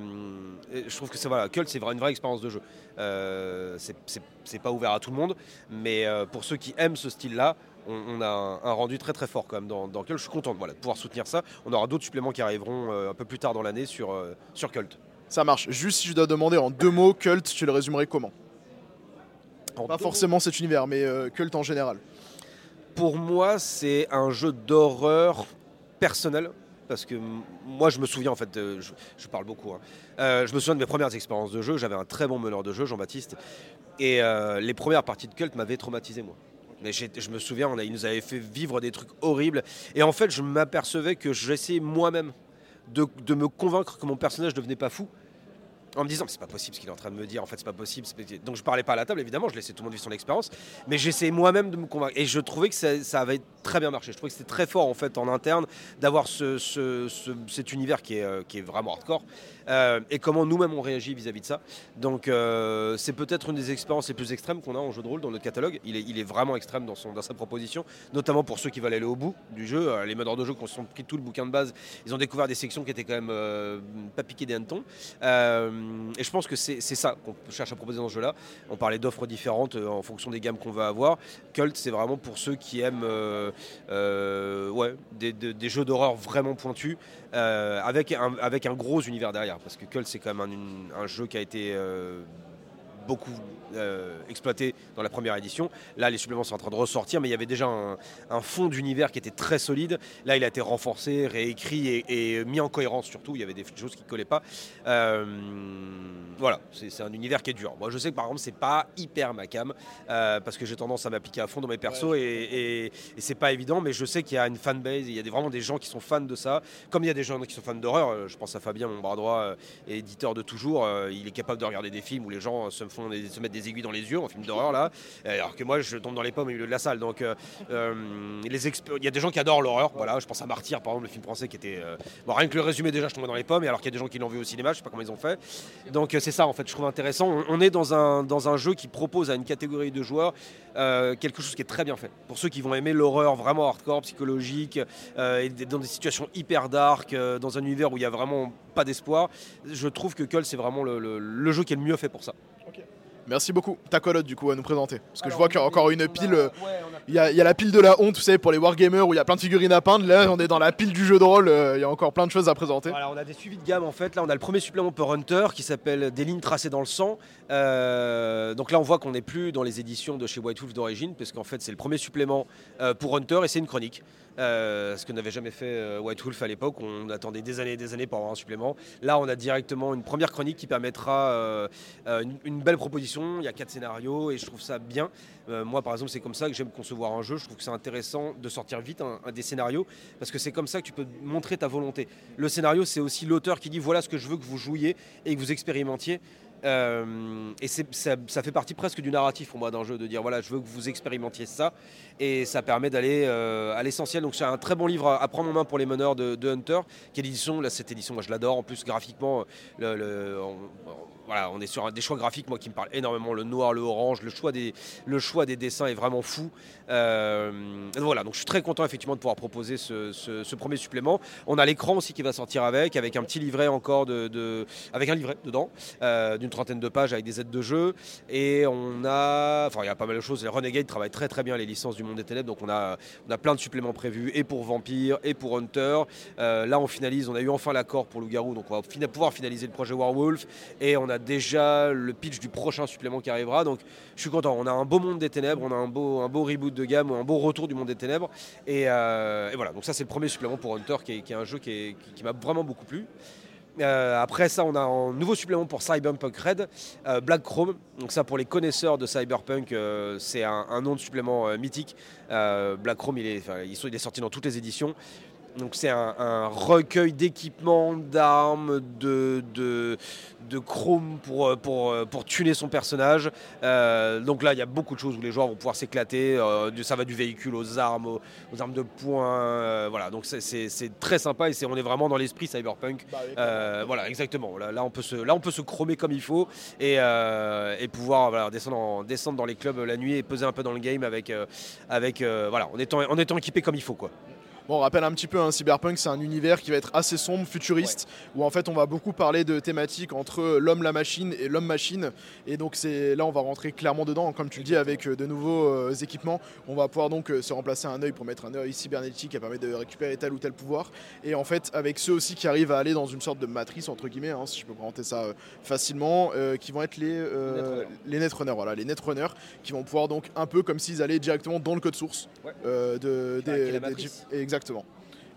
[SPEAKER 2] je trouve que c'est voilà, Cult, c'est une vraie expérience de jeu. Euh, c'est pas ouvert à tout le monde, mais euh, pour ceux qui aiment ce style-là, on, a un, rendu très très fort quand même dans, dans Cult. Je suis content voilà, de pouvoir soutenir ça. On aura d'autres suppléments qui arriveront un peu plus tard dans l'année sur, sur Cult.
[SPEAKER 1] Ça marche. Juste si je dois demander en deux mots, Cult, tu le résumerais comment? Pas forcément cet univers, mais euh, Cult en général.
[SPEAKER 2] Pour moi, c'est un jeu d'horreur personnel. Parce que moi, je me souviens, en fait, je, parle beaucoup. Hein. Euh, je me souviens de mes premières expériences de jeu. J'avais un très bon meneur de jeu, Jean-Baptiste. Et euh, les premières parties de Cult m'avaient traumatisé, moi. Mais je me souviens, on il nous avait fait vivre des trucs horribles. Et en fait, je m'apercevais que j'essayais moi-même de, me convaincre que mon personnage ne devenait pas fou en me disant c'est pas possible ce qu'il est en train de me dire en fait c'est pas possible donc je parlais pas à la table évidemment je laissais tout le monde vivre son expérience mais j'essayais moi-même de me convaincre. Et je trouvais que ça, avait très bien marché. Je trouvais que c'était très fort en fait en interne d'avoir ce, cet univers qui est, euh, vraiment hardcore. Euh, et comment nous-mêmes on réagit vis-à-vis de ça. Donc euh, c'est peut-être une des expériences les plus extrêmes qu'on a en jeu de rôle dans notre catalogue. Il est, vraiment extrême dans, sa proposition notamment pour ceux qui veulent aller au bout du jeu. Les meneurs de jeu qui ont pris tout le bouquin de base ils ont découvert des sections qui étaient quand même pas piquées des hannetons et je pense que c'est ça qu'on cherche à proposer dans ce jeu-là. On parlait d'offres différentes euh, en fonction des gammes qu'on va avoir. Cult, c'est vraiment pour ceux qui aiment euh, euh, ouais, des, jeux d'horreur vraiment pointus, avec, un, avec un gros univers derrière. Parce que Cult, c'est quand même un, jeu qui a été beaucoup euh, exploité dans la première édition. Là, les suppléments sont en train de ressortir, mais il y avait déjà un, fond d'univers qui était très solide. Là, il a été renforcé, réécrit et, mis en cohérence surtout. Il y avait des choses qui ne collaient pas. Euh, voilà, c'est un univers qui est dur. Moi, je sais que par exemple, c'est pas hyper ma cam euh, parce que j'ai tendance à m'appliquer à fond dans mes persos et, et, c'est pas évident, mais je sais qu'il y a une fanbase, il y a des, vraiment des gens qui sont fans de ça. Comme il y a des gens qui sont fans d'horreur, je pense à Fabien, mon bras droit et éditeur de toujours, il est capable de regarder des films où les gens se, font se mettent des aiguilles dans les yeux, en film d'horreur là, alors que moi je tombe dans les pommes au milieu de la salle. Donc euh, euh, les il y a des gens qui adorent l'horreur, voilà, je pense à Martyr par exemple, le film français qui était. Euh, bon, rien que le résumé déjà, je tombais dans les pommes, et alors qu'il y a des gens qui l'ont vu au cinéma, je sais pas comment ils ont fait. Donc c'est ça en fait, je trouve intéressant. On, est dans un, jeu qui propose à une catégorie de joueurs quelque chose qui est très bien fait. Pour ceux qui vont aimer l'horreur vraiment hardcore, psychologique, et dans des situations hyper dark, dans un univers où il n'y a vraiment pas d'espoir, je trouve que Cull c'est vraiment le, jeu qui est le mieux fait pour ça.
[SPEAKER 1] Merci beaucoup. Ta colotte du coup à nous présenter. Parce que je vois qu'il y a encore une pile. Euh, il y, a, la pile de la honte, tu sais, pour les wargamers où il y a plein de figurines à peindre. Là, on est dans la pile du jeu de rôle. Euh, il y a encore plein de choses à présenter.
[SPEAKER 2] Voilà, on a des suivis de gamme en fait. Là, on a le premier supplément pour Hunter qui s'appelle Des lignes tracées dans le sang. Euh, donc là, on voit qu'on n'est plus dans les éditions de chez White Wolf d'origine, parce qu'en fait, c'est le premier supplément pour Hunter et c'est une chronique. Ce que n'avait jamais fait White Wolf à l'époque. On attendait des années et des années pour avoir un supplément. Là, on a directement une première chronique qui permettra une belle proposition il y a quatre scénarios et je trouve ça bien. Euh, moi, par exemple, c'est comme ça que j'aime concevoir un jeu. Je trouve que c'est intéressant de sortir vite un, des scénarios parce que c'est comme ça que tu peux montrer ta volonté. Le scénario, c'est aussi l'auteur qui dit voilà ce que je veux que vous jouiez et que vous expérimentiez. Euh, et ça, fait partie presque du narratif pour moi d'un jeu, de dire voilà, je veux que vous expérimentiez ça, et ça permet d'aller euh, à l'essentiel. Donc c'est un très bon livre à, prendre en main pour les meneurs de, Hunter, qui est l'édition, là cette édition, moi je l'adore, en plus graphiquement, voilà, on est sur des choix graphiques, moi qui me parle énormément, le noir, le orange, le choix des, le choix des dessins est vraiment fou. Euh, voilà, donc je suis très content effectivement de pouvoir proposer ce, premier supplément. On a l'écran aussi qui va sortir avec, avec un petit livret encore de, avec un livret dedans, euh, d'une trentaine de pages avec des aides de jeu. Et on a, enfin il y a pas mal de choses. Les Renegade travaillent très très bien les licences du Monde des Ténèbres, donc on a, on a plein de suppléments prévus et pour Vampire et pour Hunter. Euh, là on finalise, on a eu enfin l'accord pour Loup-Garou, donc on va pouvoir finaliser le projet Werewolf et on a déjà le pitch du prochain supplément qui arrivera. Donc je suis content. On a un beau monde des ténèbres, on a un beau, un reboot de gamme, un beau retour du monde des ténèbres. Et, euh, voilà, donc ça c'est le premier supplément pour Hunter qui est, un jeu qui, m'a vraiment beaucoup plu. Euh, après ça, on a un nouveau supplément pour Cyberpunk Red, euh, Black Chrome. Donc ça, pour les connaisseurs de Cyberpunk, c'est un, nom de supplément mythique. Black Chrome, il est sorti dans toutes les éditions Donc c'est un, recueil d'équipements, d'armes, de, de, de, chrome pour, pour, pour tuner son personnage. Euh, donc là, il y a beaucoup de choses où les joueurs vont pouvoir s'éclater. Euh, ça va du véhicule aux armes, aux, armes de poing. Euh, voilà, donc c'est très sympa et on est vraiment dans l'esprit cyberpunk. Bah voilà, exactement. Là, là, on peut se, là, on peut se chromer comme il faut et, et pouvoir descendre, descendre dans les clubs la nuit et peser un peu dans le game avec, avec voilà, en étant, en étant équipé comme il faut. Quoi.
[SPEAKER 1] Bon, on rappelle un petit peu, un hein, Cyberpunk, c'est un univers qui va être assez sombre, futuriste, où en fait on va beaucoup parler de thématiques entre l'homme, la machine et l'homme-machine. Et donc c'est là on va rentrer clairement dedans, comme tu le dis, avec euh, de nouveaux euh, équipements. On va pouvoir donc euh, se remplacer un œil pour mettre un œil cybernétique qui permet de récupérer tel ou tel pouvoir. Et en fait, avec ceux aussi qui arrivent à aller dans une sorte de matrice, entre guillemets, hein, si je peux présenter ça facilement, qui vont être les, les netrunners. Voilà, les netrunners qui vont pouvoir donc un peu comme s'ils allaient directement dans le code source de, des, des, Exactement.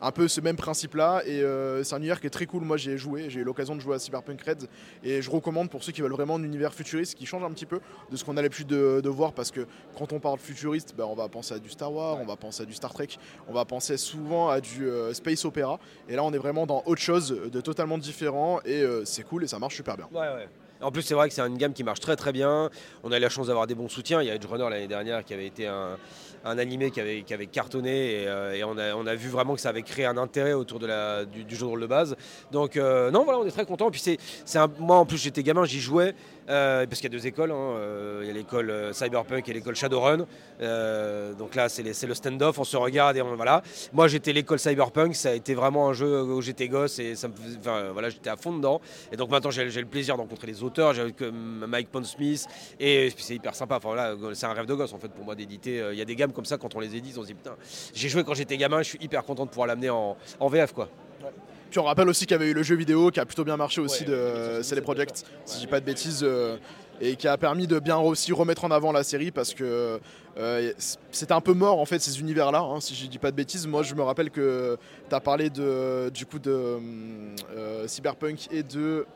[SPEAKER 1] Un peu ce même principe-là, et euh, c'est un univers qui est très cool. Moi, j'ai joué, j'ai eu l'occasion de jouer à Cyberpunk Red, et je recommande pour ceux qui veulent vraiment un univers futuriste qui change un petit peu de ce qu'on a l'habitude de, voir, parce que quand on parle futuriste, ben, on va penser à du Star Wars, on va penser à du Star Trek, on va penser souvent à du euh, space opéra, et là, on est vraiment dans autre chose de totalement différent, et euh, c'est cool et ça marche super bien.
[SPEAKER 2] En plus, c'est vrai que c'est une gamme qui marche très très bien. On a eu la chance d'avoir des bons soutiens. Il y a Edge Runner l'année dernière qui avait été un, animé qui avait, qui avait cartonné et, euh, on, a, vu vraiment que ça avait créé un intérêt autour du, jeu de rôle de base. Donc, euh, non, voilà, on est très content. Puis c'est, moi, en plus, j'étais gamin, j'y jouais. Euh, parce qu'il y a deux écoles, hein. il y a l'école Cyberpunk et l'école Shadowrun. donc là, c'est, le stand-off, on se regarde et voilà. Moi, j'étais l'école Cyberpunk, ça a été vraiment un jeu où j'étais gosse et ça me, voilà, j'étais à fond dedans. Et donc maintenant, j'ai, le plaisir de rencontrer les autres j'ai Mike Pondsmith, et c'est hyper sympa. C'est un rêve de gosse en fait pour moi d'éditer. Euh, il y a des gammes comme ça, quand on les édite, on se dit putain, j'ai joué quand j'étais gamin, je suis hyper content de pouvoir l'amener en, VF quoi.
[SPEAKER 1] Puis on rappelle aussi qu'il y avait eu le jeu vidéo qui a plutôt bien marché aussi de CD Projekt, si je dis pas de bêtises, euh, et qui a permis de bien aussi remettre en avant la série parce que euh, c'était un peu mort en fait ces univers-là, hein, si je dis pas de bêtises. Moi je me rappelle que tu as parlé de, du coup de Cyberpunk et de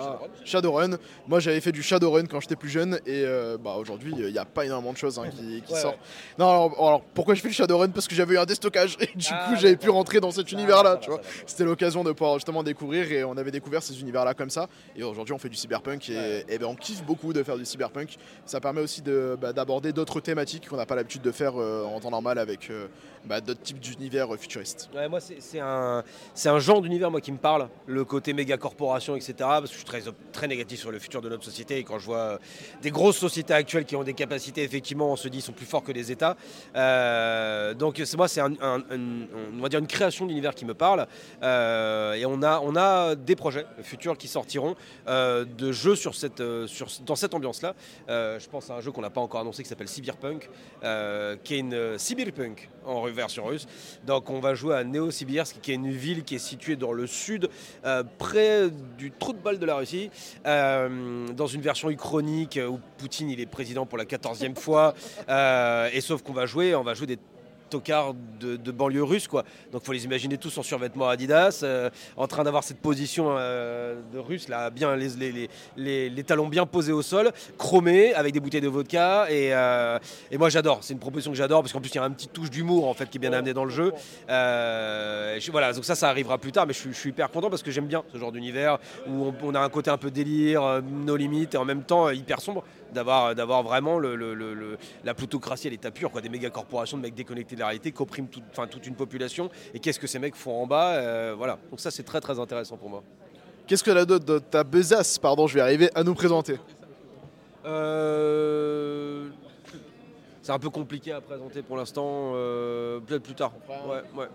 [SPEAKER 1] ah, Shadowrun. Moi j'avais fait du Shadowrun quand j'étais plus jeune et euh, bah, aujourd'hui il n'y a pas énormément de choses hein, qui, sortent. Non alors, pourquoi je fais le Shadowrun Parce que j'avais eu un déstockage et du ah, coup j'avais pu rentrer dans cet ah, univers là. tu vois. C'était l'occasion de pouvoir justement découvrir et on avait découvert ces univers là comme ça. Et aujourd'hui on fait du cyberpunk et, ben, on kiffe beaucoup de faire du cyberpunk. Ça permet aussi bah, d'aborder d'autres thématiques qu'on n'a pas l'habitude de faire euh, en temps normal avec euh, bah, d'autres types d'univers futuristes.
[SPEAKER 2] moi c'est un, un genre d'univers moi qui me parle, le côté méga corporation etc. Parce que je très, très négatif sur le futur de notre société. Et quand je vois euh, des grosses sociétés actuelles qui ont des capacités, effectivement, on se dit, sont plus forts que les États. Euh, donc moi, c'est on va dire une création d'univers qui me parle. Euh, et on a, on a des projets futurs qui sortiront de jeux sur cette, sur, dans cette ambiance-là. je pense à un jeu qu'on n'a pas encore annoncé qui s'appelle Cyberpunk, qui est une Cyberpunk en version russe. Donc on va jouer à Neo-Sibirsk, qui est une ville qui est située dans le sud, près du trou de balle de la Russie, euh, dans une version uchronique où Poutine il est président pour la 14e fois. Euh, et sauf qu'on va jouer, on va jouer des tocards de, banlieue russe. Quoi. Donc il faut les imaginer tous en survêtement Adidas, euh, en train d'avoir cette position euh, de russe, là, bien, les, les, talons bien posés au sol, chromés, avec des bouteilles de vodka. Et, euh, et moi j'adore, c'est une proposition que j'adore, parce qu'en plus il y a un petit touche d'humour en fait, qui est bien amené dans le jeu. voilà, donc ça, ça arrivera plus tard, mais je, suis hyper content parce que j'aime bien ce genre d'univers où on, a un côté un peu délire, nos limites, et en même temps hyper sombre d'avoir d'avoir vraiment le, la plutocratie à l'état pur, quoi, des méga corporations de mecs déconnectés de la réalité qui oppriment toute une population. Et qu'est-ce que ces mecs font en bas euh, Voilà. Donc ça, c'est très très intéressant pour moi.
[SPEAKER 1] Qu'est-ce que la dot de ta besace, pardon, je vais arriver à nous présenter
[SPEAKER 2] euh, C'est un peu compliqué à présenter pour l'instant, euh, peut-être plus tard. Ouais, ouais,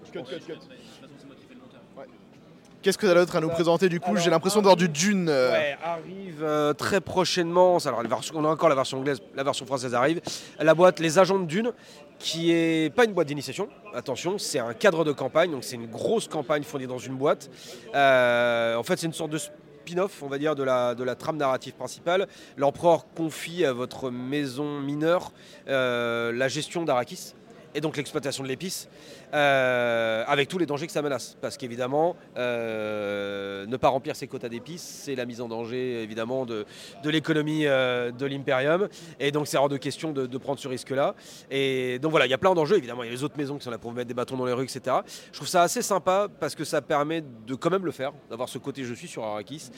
[SPEAKER 1] Qu'est-ce que tu as d'autre à nous présenter du coup J'ai l'impression d'avoir du Dune.
[SPEAKER 2] Euh. Ouais, arrive euh, très prochainement. Alors, on a encore la version anglaise, la version française arrive. La boîte Les Agents de Dune, qui est pas une boîte d'initiation. Attention, c'est un cadre de campagne, donc c'est une grosse campagne fondée dans une boîte. Euh, en fait, c'est une sorte de spin-off, on va dire, de la, de la trame narrative principale. L'empereur confie à votre maison mineure la gestion d'Arakis et donc l'exploitation de l'épice, euh, avec tous les dangers que ça menace. Parce qu'évidemment, euh, ne pas remplir ses quotas d'épices, c'est la mise en danger évidemment de, l'économie euh, de l'Imperium. Et donc c'est hors de question de, prendre ce risque-là. Et donc voilà, il y a plein d'enjeux, évidemment, il y a les autres maisons qui sont là pour mettre des bâtons dans les rues, etc. Je trouve ça assez sympa parce que ça permet de quand même le faire, d'avoir ce côté je suis sur Arrakis,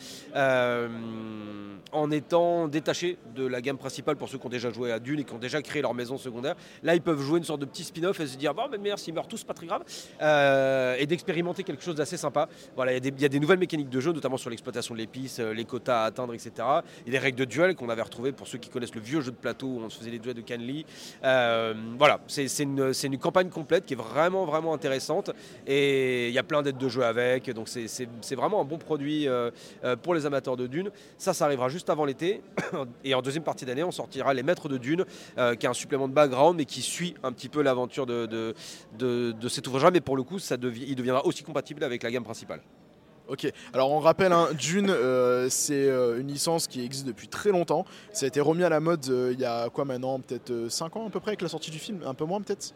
[SPEAKER 2] en étant détaché de la gamme principale pour ceux qui ont déjà joué à Dune et qui ont déjà créé leur maison secondaire. Là, ils peuvent jouer une sorte de petit spin-off et se dire, bon, mais merde, s'ils meurent tous, pas très grave. Euh, et d'expérimenter quelque chose d'assez sympa. Voilà, il y, a des- nouvelles mécaniques de jeu, notamment sur l'exploitation de l'épice, euh, les quotas à atteindre, etc. Il y a des règles de duel qu'on avait retrouvées pour ceux qui connaissent le vieux jeu de plateau où on se faisait les duels de Canly. Euh, voilà, c'est une, une campagne complète qui est vraiment, vraiment intéressante. Et il y a plein d'aides de jeu avec. Donc c'est- vraiment un bon produit pour les amateurs de Dune. Ça, ça arrivera juste avant l'été. <coughs> Et en deuxième partie d'année, on sortira Les Maîtres de Dune, qui est un supplément de background, mais qui suit un petit peu l'aventure de, de, de- de cet ouvrage-là. Mais pour le coup, ça devi- il deviendra aussi compatible avec la gamme principale.
[SPEAKER 1] Ok, alors on rappelle, hein, Dune, euh, c'est euh, une licence qui existe depuis très longtemps. Ça a été remis à la mode euh, il y a quoi maintenant Peut-être 5 ans à peu près avec la sortie du film Un peu moins peut-être?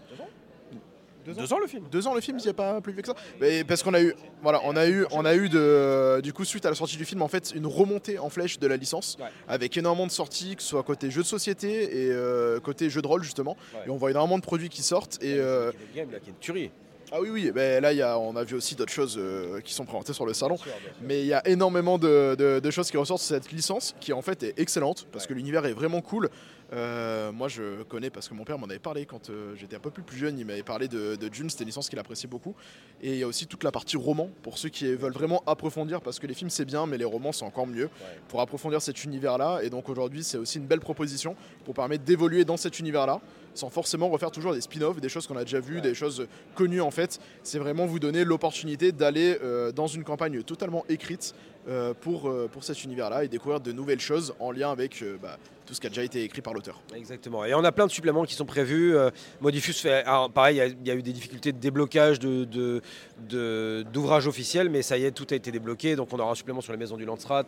[SPEAKER 2] Deux ans le film
[SPEAKER 1] Deux ans le film, il n'y a pas plus vieux que ça Mais Parce qu'on a eu, voilà, on a eu, on a eu de, du coup suite à la sortie du film en fait une remontée en flèche de la licence
[SPEAKER 2] Ouais.
[SPEAKER 1] avec énormément de sorties, que ce soit côté jeux de société et euh, côté jeux de rôle justement.
[SPEAKER 2] Ouais.
[SPEAKER 1] Et on voit énormément de produits qui sortent et euh,
[SPEAKER 2] Le game, là, qui est une tuerie.
[SPEAKER 1] ah oui oui, ben là il y a, on a vu aussi d'autres choses euh, qui sont présentées sur le salon. Mais il y a énormément de, de- de choses qui ressortent sur cette licence qui en fait est excellente parce
[SPEAKER 2] Ouais.
[SPEAKER 1] que l'univers est vraiment cool. Euh, moi je connais parce que mon père m'en avait parlé quand euh, j'étais un peu plus, plus jeune. Il m'avait parlé de, de Dune, c'était une licence qu'il appréciait beaucoup. Et il y a aussi toute la partie roman pour ceux qui veulent vraiment approfondir parce que les films c'est bien mais les romans c'est encore mieux pour approfondir cet univers là. Et donc aujourd'hui c'est aussi une belle proposition pour permettre d'évoluer dans cet univers là sans forcément refaire toujours des spin-offs, des choses qu'on a déjà vues,
[SPEAKER 2] Ouais.
[SPEAKER 1] des choses connues en fait. C'est vraiment vous donner l'opportunité d'aller euh, dans une campagne totalement écrite pour, euh, pour cet univers-là et découvrir de nouvelles choses en lien avec euh, bah, tout ce qui a déjà été écrit par l'auteur.
[SPEAKER 2] Exactement. Et on a plein de suppléments qui sont prévus. Euh, Modifus fait. pareil, il y a- eu des difficultés de déblocage de, d'ouvrages officiels, mais ça y est, tout a été débloqué. Donc on aura un supplément sur la maison du Landstrat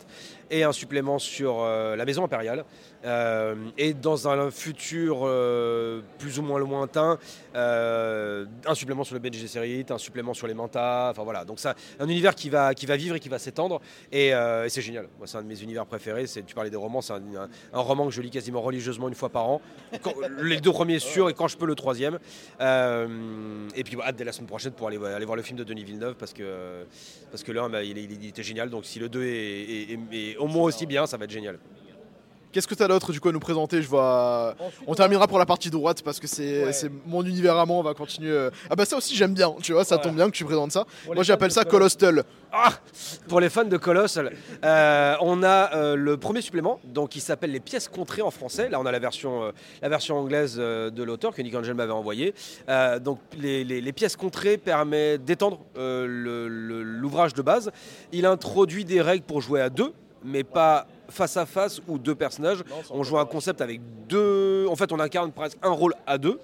[SPEAKER 2] et un supplément sur euh, la maison impériale. Euh, et dans un futur euh, plus ou moins lointain, euh, un supplément sur le Bene Gesserit, un supplément sur les Mantas. Enfin voilà. Donc ça, un univers qui va, qui va vivre et qui va s'étendre. Et, euh, et c'est génial. Moi, c'est un de mes univers préférés. C'est, tu parlais des romans, c'est un, un- un roman que je lis quasiment religieusement une fois par an. Quand- <laughs> les deux premiers sûrs et quand je peux le troisième. Euh, et puis bah, hâte dès la semaine prochaine pour aller, aller voir le film de Denis Villeneuve parce que, parce que 1, bah, il, était génial. Donc si le 2 est, est- est- est au moins aussi bien, ça va être génial.
[SPEAKER 1] Qu'est-ce que tu as d'autre du coup à nous présenter? Je vois. On terminera pour la partie droite parce que c'est
[SPEAKER 2] Ouais.
[SPEAKER 1] mon univers à moi. On va continuer. euh. Ah bah ça aussi j'aime bien. Tu vois, ça
[SPEAKER 2] Voilà.
[SPEAKER 1] tombe bien que tu présentes ça.
[SPEAKER 2] Pour
[SPEAKER 1] Moi j'appelle ça. Colostel.
[SPEAKER 2] Ah Pour les fans de Colossal, euh, on a euh, le premier supplément, donc qui s'appelle les pièces contrées en français. Là, on a la version, euh, la version anglaise de l'auteur que Nick Angel m'avait envoyé. Donc, les, les- les pièces contrées permettent d'étendre l'ouvrage de base. Il introduit des règles pour jouer à deux, mais pas face à face ou deux personnages. On joue un concept avec deux. En fait, on incarne presque un rôle à deux.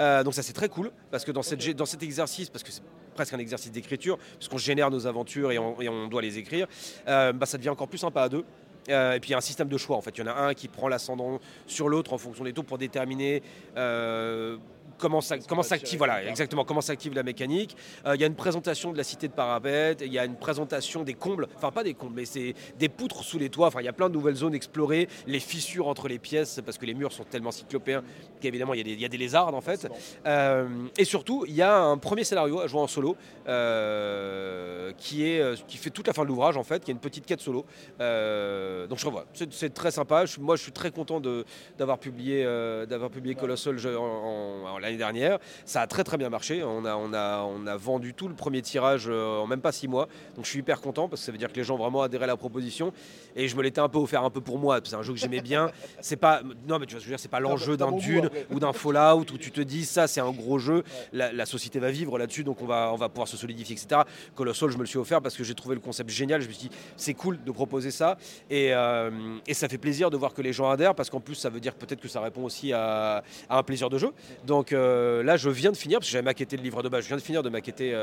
[SPEAKER 2] Euh, donc ça, c'est très cool parce que dans, cette, dans cet exercice, parce que c'est presque un exercice d'écriture, puisqu'on génère nos aventures et on, et on doit les écrire, euh, bah, ça devient encore plus sympa à deux. Euh, et puis il y a un système de choix en fait. Il y en a un qui prend l'ascendant sur l'autre en fonction des tours pour déterminer euh, comment ça- comment s'active voilà exactement comment s'active la mécanique. Euh, il y a une présentation de la cité de Parapet, il y a une présentation des combles, enfin pas des combles, mais c'est des poutres sous les toits. Enfin il y a plein de nouvelles zones explorées, les fissures entre les pièces parce que les murs sont tellement cyclopéens qu'évidemment il y, a des- il y a des lézards en fait. Euh, et surtout, il y a un premier scénario à jouer en solo euh, qui, est, qui fait toute la fin de l'ouvrage en fait, qui est une petite quête solo. Donc je revois, c'est très sympa. Je- moi je suis très content d'avoir publié, d'avoir publié Colossal je- en- en- en- l'année dernière. Ça a très très bien marché. On a, on a, on a vendu tout le premier tirage euh, en même pas six mois. Donc je suis hyper content parce que ça veut dire que les gens ont vraiment adhéré à la proposition. Et je me l'étais un peu offert un peu pour moi. C'est un jeu que j'aimais bien. C'est pas, non mais tu vois, ce que je veux dire, c'est pas l'enjeu d'un Dune ou d'un Fallout où tu te dis ça c'est un gros jeu. La, la société va vivre là-dessus, donc on va, on va pouvoir se solidifier, etc. Colossal, je me le suis offert parce que j'ai trouvé le concept génial. Je me suis dit, c'est cool de proposer ça. Et, et, ça fait plaisir de voir que les gens adhèrent parce qu'en plus, ça veut dire peut-être que ça répond aussi à, un plaisir de jeu. Donc là, je viens de finir, parce que j'avais maquetté le livre de base, je viens de finir de maqueter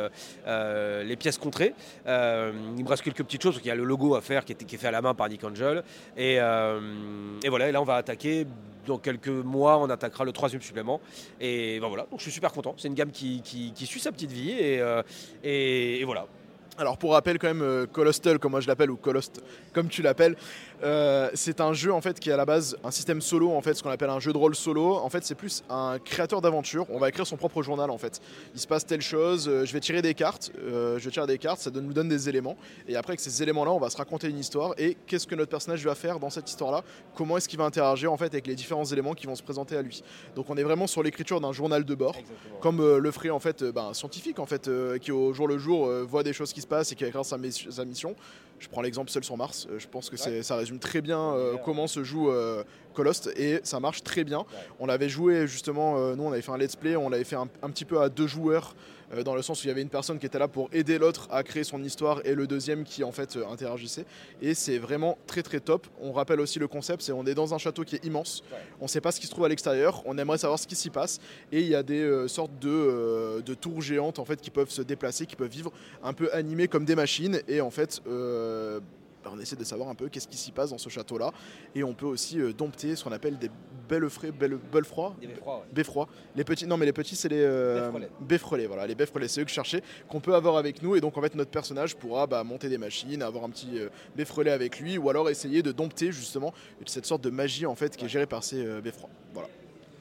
[SPEAKER 2] les pièces contrées. il me reste quelques petites choses. Il y a le logo à faire qui est, fait à la main par Nick Angel. Et, voilà, et là, on va attaquer dans quelques mois, on attaquera le troisième supplément. Et ben voilà, donc je suis super content. C'est une gamme qui, suit sa petite vie et, euh, et voilà.
[SPEAKER 1] Alors pour rappel quand même, euh, Colostal, comme moi je l'appelle, ou Colost, comme tu l'appelles, euh, c'est un jeu en fait qui est à la base un système solo en fait, ce qu'on appelle un jeu de rôle solo. En fait, c'est plus un créateur d'aventure. On va écrire son propre journal en fait. Il se passe telle chose, euh, je vais tirer des cartes, je vais tirer des cartes, ça nous donne des éléments. Et après avec ces éléments-là, on va se raconter une histoire. Et qu'est-ce que notre personnage va faire dans cette histoire-là? Comment est-ce qu'il va interagir en fait avec les différents éléments qui vont se présenter à lui? Donc on est vraiment sur l'écriture d'un journal de bord, comme le ferait en fait ben, un scientifique en fait qui au jour le jour voit des choses qui se passent et qui écrire sa, sa mission. Je prends l'exemple Seul sur Mars. Euh, je pense que ça résume très bien euh, comment se joue euh, Colost et ça marche très bien. On l'avait joué justement, nous on avait fait un let's play, on l'avait fait un, petit peu à deux joueurs dans le sens où il y avait une personne qui était là pour aider l'autre à créer son histoire et le deuxième qui en fait interagissait. Et c'est vraiment très très top. On rappelle aussi le concept, c'est on est dans un château qui est immense. On ne sait pas ce qui se trouve à l'extérieur. On aimerait savoir ce qui s'y passe et il y a des sortes de, de, tours géantes en fait qui peuvent se déplacer, qui peuvent vivre un peu animées comme des machines et en fait euh, on essaie de savoir un peu qu'est-ce qui s'y passe dans ce château-là. Et on peut aussi euh, dompter ce qu'on appelle des beffrets, beffrois. Beffrois. Les petits, non mais les petits c'est les euh, beffrelets. Voilà, les beffrelets, c'est eux que je cherchais, qu'on peut avoir avec nous. Et donc en fait notre personnage pourra bah, monter des machines, avoir un petit euh, beffrelet avec lui, ou alors essayer de dompter justement cette sorte de magie en fait qui est gérée par ces beffrois. Voilà.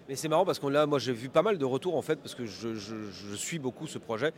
[SPEAKER 2] Mais c'est marrant parce que là, moi j'ai vu pas mal de retours en fait, parce que je, je suis beaucoup ce projet.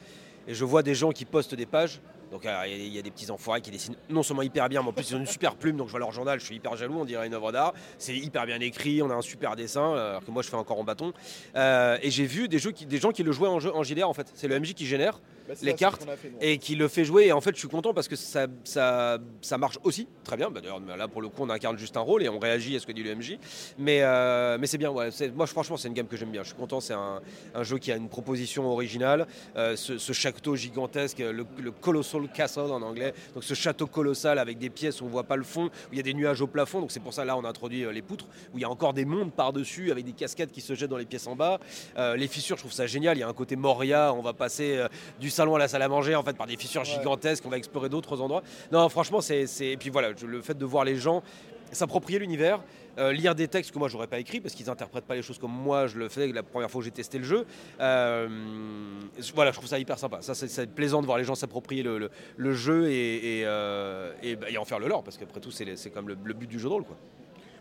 [SPEAKER 2] Et je vois des gens qui postent des pages donc il y, a des petits enfoirés qui dessinent non seulement hyper bien, mais en plus ils ont une super plume. Donc je vois leur journal, je suis hyper jaloux, on dirait une œuvre d'art. C'est hyper bien écrit, on a un super dessin, alors que moi je fais encore en bâton. Euh, et j'ai vu des, gens qui le jouaient en, jeu, en en fait. C'est le MJ qui génère les cartes et qui le fait jouer. Et en fait je suis content parce que ça, ça, ça marche aussi très bien. Bah, d'ailleurs là pour le coup on incarne juste un rôle et on réagit à ce que dit le MJ. Mais, euh, mais c'est bien, ouais, moi franchement c'est une gamme que j'aime bien. Je suis content, c'est un, jeu qui a une proposition originale. Euh, ce, ce, château gigantesque, le, le Colossal Castle en anglais. Donc ce château colossal avec des pièces où on voit pas le fond, où il y a des nuages au plafond. Donc c'est pour ça là on a introduit euh, les poutres, où il y a encore des mondes par-dessus avec des cascades qui se jettent dans les pièces en bas. Euh, les fissures, je trouve ça génial. Il y a un côté Moria. On va passer du salon à la salle à manger en fait par des fissures gigantesques. On va explorer d'autres endroits. Non, franchement, c'est et puis voilà, le fait de voir les gens s'approprier l'univers, euh, lire des textes que moi j'aurais pas écrit parce qu'ils interprètent pas les choses comme moi je le fais la première fois que j'ai testé le jeu. Euh, voilà, je trouve ça hyper sympa. Ça, c'est plaisant de voir les gens s'approprier le, jeu et, euh, bah, et, en faire le leur parce qu'après tout, c'est comme le, le, but du jeu de rôle. Quoi.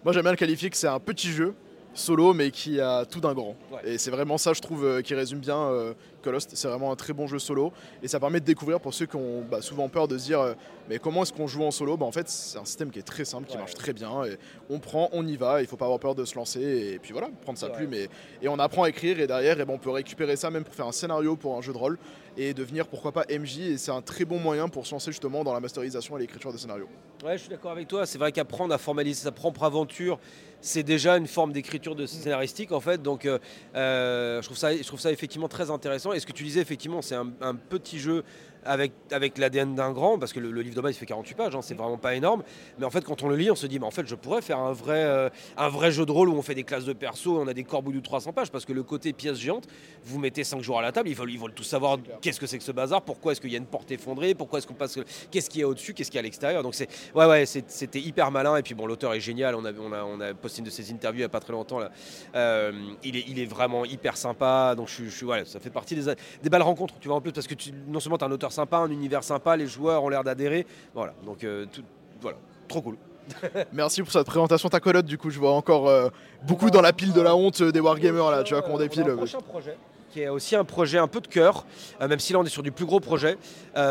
[SPEAKER 1] Moi j'aime bien le qualifier que c'est un petit jeu solo mais qui a tout d'un grand. Et c'est vraiment ça, je trouve, qui résume bien Colost. C'est vraiment un très bon jeu solo et ça permet de découvrir pour ceux qui ont bah, souvent peur de se dire euh, mais comment est-ce qu'on joue en solo? Bah, En fait, c'est un système qui est très simple, qui marche très bien. Et on prend, on y va, il faut pas avoir peur de se lancer et puis voilà, prendre sa plume et, et, on apprend à écrire et derrière et ben, on peut récupérer ça même pour faire un scénario pour un jeu de rôle et devenir pourquoi pas MJ et c'est un très bon moyen pour se lancer justement dans la masterisation et l'écriture de scénarios.
[SPEAKER 2] Ouais, je suis d'accord avec toi. C'est vrai qu'apprendre à formaliser sa propre aventure, c'est déjà une forme d'écriture de scénaristique en fait. Donc euh, euh, je, trouve ça, je trouve ça effectivement très intéressant. Et ce que tu disais effectivement, c'est un, petit jeu avec, avec l'ADN d'un grand, parce que le, livre de base il fait 48 pages, hein, c'est vraiment pas énorme. Mais en fait, quand on le lit, on se dit, mais en fait, je pourrais faire un vrai, euh, un vrai jeu de rôle où on fait des classes de perso, on a des corbeaux de 300 pages, parce que le côté pièce géante, vous mettez 5 jours à la table, ils veulent, ils veulent tout savoir qu'est-ce que c'est que ce bazar, pourquoi est-ce qu'il y a une porte effondrée, pourquoi est-ce qu'on passe, qu'est-ce qu'il y a au-dessus, qu'est-ce qu'il y a à l'extérieur. Donc c'est, ouais, ouais, c'était hyper malin. Et puis bon, l'auteur est génial. On a, on a, on a posté une de ses interviews il n'y a pas très longtemps là. Euh, il, est, il est vraiment hyper sympa. Donc je, je, voilà, ça fait partie des, des belles rencontres. Tu vois en plus parce que tu, non seulement tu es un auteur sympa, un univers sympa, les joueurs ont l'air d'adhérer. Voilà, donc euh, tout, voilà, trop cool. <laughs>
[SPEAKER 1] Merci pour cette présentation ta colotte du coup je vois encore euh, beaucoup dans la pile de la honte euh, des wargamers là tu vois qu'on dépile.
[SPEAKER 2] Un prochain projet qui est aussi un projet un peu de cœur, même si là on est sur du plus gros projet,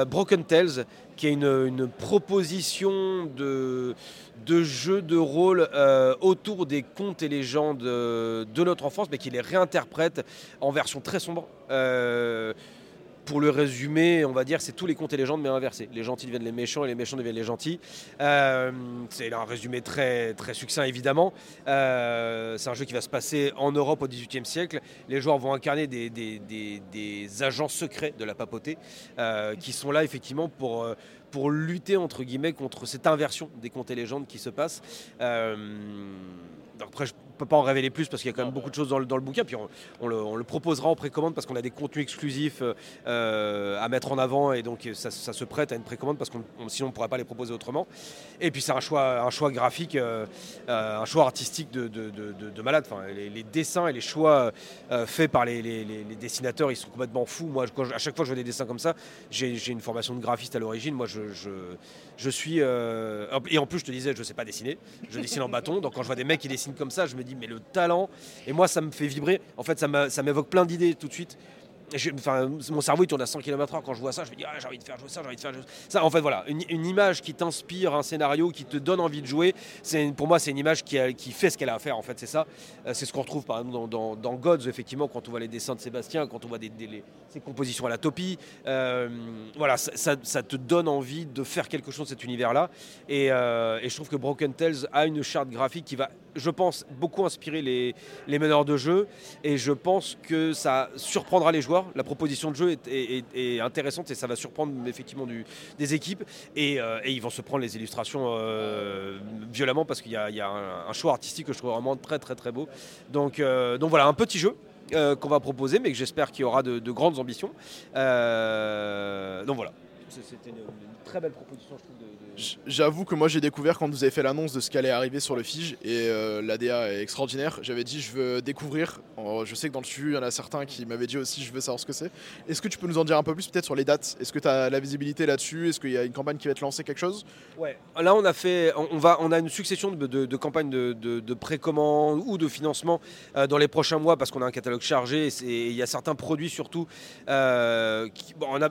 [SPEAKER 2] Broken Tales, qui est une, proposition de, de jeu de rôle autour des contes et légendes de notre enfance, mais qui les réinterprète en version très sombre pour le résumer, on va dire, c'est tous les contes et légendes mais inversés. Les gentils deviennent les méchants et les méchants deviennent les gentils. Euh, c'est un résumé très, très succinct évidemment. Euh, c'est un jeu qui va se passer en Europe au XVIIIe siècle. Les joueurs vont incarner des, agents secrets de la papauté euh, qui sont là effectivement pour pour lutter entre guillemets contre cette inversion des contes et légendes qui se passe. Peux pas en révéler plus parce qu'il y a quand même beaucoup de choses dans le, dans le bouquin. Puis on, le, proposera en précommande parce qu'on a des contenus exclusifs euh, à mettre en avant et donc ça, se prête à une précommande parce qu'on sinon on ne pourrait pas les proposer autrement. Et puis c'est un choix, un choix graphique, euh, euh, un choix artistique de, de, malade. Enfin, les, dessins et les choix faits par les, dessinateurs, ils sont complètement fous. Moi, à chaque fois que je vois des dessins comme ça, j'ai une formation de graphiste à l'origine. Moi, je, je, suis. et en plus, je te disais, je ne sais pas dessiner. Je dessine en bâton. Donc quand je vois des mecs qui dessinent comme ça, je me dis mais le talent. Et moi, ça me fait vibrer. En fait, ça m'évoque plein d'idées tout de suite mon cerveau il tourne à 100 km/h quand je vois ça. Je me dis ah, j'ai envie de faire jouer ça, j'ai envie de jouer ça. En fait voilà, une, image qui t'inspire un scénario, qui te donne envie de jouer. Pour moi c'est une image qui, fait ce qu'elle a à faire. En fait c'est ça. Euh, c'est ce qu'on retrouve par exemple dans, Gods effectivement quand on voit les dessins de Sébastien, quand on voit des, ses compositions à la topie. Euh, voilà, ça, te donne envie de faire quelque chose cet univers-là. Euh, et, je trouve que Broken Tales a une charte graphique qui va, je pense, beaucoup inspirer les, les meneurs de jeu. Et je pense que ça surprendra les joueurs la proposition de jeu est, intéressante et ça va surprendre effectivement des équipes. Euh, et, ils vont se prendre les illustrations euh, violemment parce qu'il y a, un, choix artistique que je trouve vraiment très très très beau. Donc, euh, donc voilà, un petit jeu. qu'on va proposer, mais que j'espère qu'il y aura de, grandes ambitions. donc voilà, c'était une, très belle proposition, je trouve, de,
[SPEAKER 1] J'avoue que moi j'ai découvert quand vous avez fait l'annonce de ce qui allait arriver sur le Fige et euh, l'ADA est extraordinaire. J'avais dit je veux découvrir. je sais que dans le suivi il y en a certains qui m'avaient dit aussi je veux savoir ce que c'est. Est-ce que tu peux nous en dire un peu plus peut-être sur les dates? Est-ce que tu as la visibilité là-dessus? Est-ce qu'il y a une campagne qui va être lancée quelque chose?
[SPEAKER 2] Ouais. Là on a fait, on, va, on a une succession de, campagnes de, précommande ou de financement euh, dans les prochains mois parce qu'on a un catalogue chargé et il y a certains produits surtout euh, qui, on a,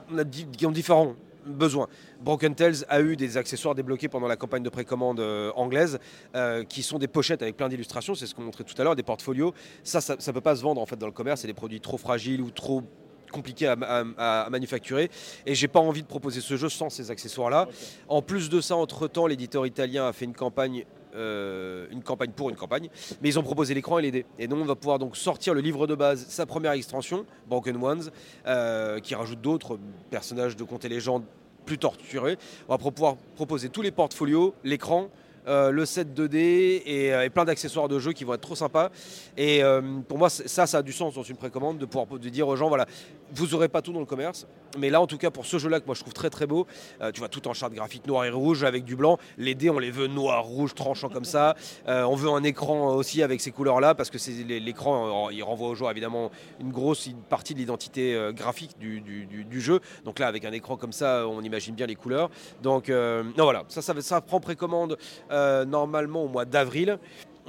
[SPEAKER 2] qui ont différents besoin. Broken Tales a eu des accessoires débloqués pendant la campagne de précommande euh, anglaise, euh, qui sont des pochettes avec plein d'illustrations, c'est ce qu'on montrait tout à l'heure, des portfolios. Ça, ça ne peut pas se vendre en fait dans le commerce, c'est des produits trop fragiles ou trop compliqués à, manufacturer et j'ai pas envie de proposer ce jeu sans ces accessoires là. En plus de ça, entre temps, l'éditeur italien a fait une campagne euh, une campagne pour une campagne, mais ils ont proposé l'écran et les dés. Et donc on va pouvoir donc sortir le livre de base, sa première extension, Broken Ones, euh, qui rajoute d'autres personnages de contes et légendes plus torturés. On va pouvoir proposer tous les portfolios, l'écran, euh, le set 2D et, plein d'accessoires de jeu qui vont être trop sympas. Et pour moi, ça, ça a du sens dans une précommande de pouvoir dire aux gens voilà, vous n'aurez pas tout dans le commerce, mais là, en tout cas, pour ce jeu-là, que moi je trouve très très beau, euh, tu vois, tout en charte graphique noir et rouge avec du blanc. Les dés, on les veut noir, rouge, tranchant comme ça. Euh, on veut un écran aussi avec ces couleurs-là parce que l'écran, euh, il renvoie au joueur évidemment une grosse partie de l'identité graphique du, jeu. Donc là, avec un écran comme ça, on imagine bien les couleurs. Donc, non, voilà, ça, ça prend précommande normalement au mois d'avril.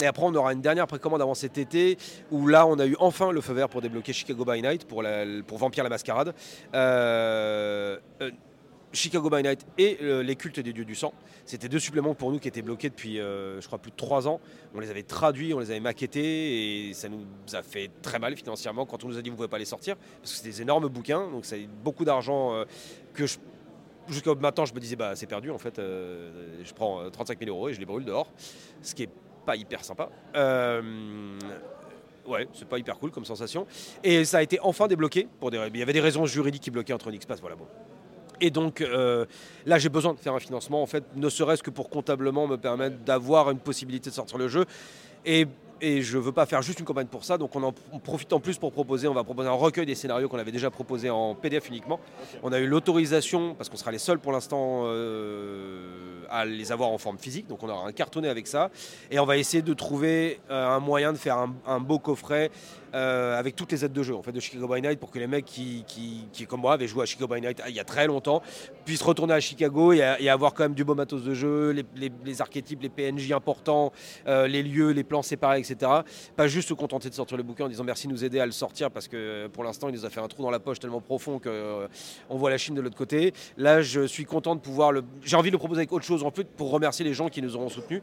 [SPEAKER 2] Et après, on aura une dernière précommande avant cet été, où là, on a eu enfin le feu vert pour débloquer Chicago by Night, pour, Vampire la Mascarade. Euh, euh, Chicago by Night et euh, les cultes des dieux du sang. C'était deux suppléments pour nous qui étaient bloqués depuis, je crois, plus de trois ans. On les avait traduits, on les avait maquettés et ça nous a fait très mal financièrement quand on nous a dit vous ne pouvez pas les sortir parce que c'est des énormes bouquins, donc a beaucoup d'argent que je jusqu'au matin je me disais bah c'est perdu en fait je prends 35 000 euros et je les brûle dehors ce qui est pas hyper sympa. Euh, ouais, c'est pas hyper cool comme sensation. Et ça a été enfin débloqué. Pour. Il y avait des raisons juridiques qui bloquaient entre Nixpass, voilà bon. Et donc euh, là, j'ai besoin de faire un financement, en fait, ne serait-ce que pour comptablement me permettre d'avoir une possibilité de sortir le jeu. Et je ne veux pas faire juste une campagne pour ça. Donc on en profite en plus pour proposer, on va proposer un recueil des scénarios qu'on avait déjà proposé en PDF uniquement. On a eu l'autorisation, parce qu'on sera les seuls pour l'instant euh, à les avoir en forme physique, donc on aura un cartonné avec ça. Et on va essayer de trouver euh, un moyen de faire un beau coffret euh, avec toutes les aides de jeu en fait, de Chicago by Night pour que les mecs qui, qui, comme moi, avaient joué à Chicago by Night il y a très longtemps puissent retourner à Chicago et, avoir quand même du beau matos de jeu, les, archétypes, les PNJ importants, euh, les lieux, les plans séparés, etc. Pas juste se contenter de sortir le bouquin en disant merci de nous aider à le sortir parce que pour l'instant il nous a fait un trou dans la poche tellement profond qu'on on voit la Chine de l'autre côté. Là je suis content de pouvoir le. J'ai envie de le proposer avec autre chose en plus pour remercier les gens qui nous auront soutenus.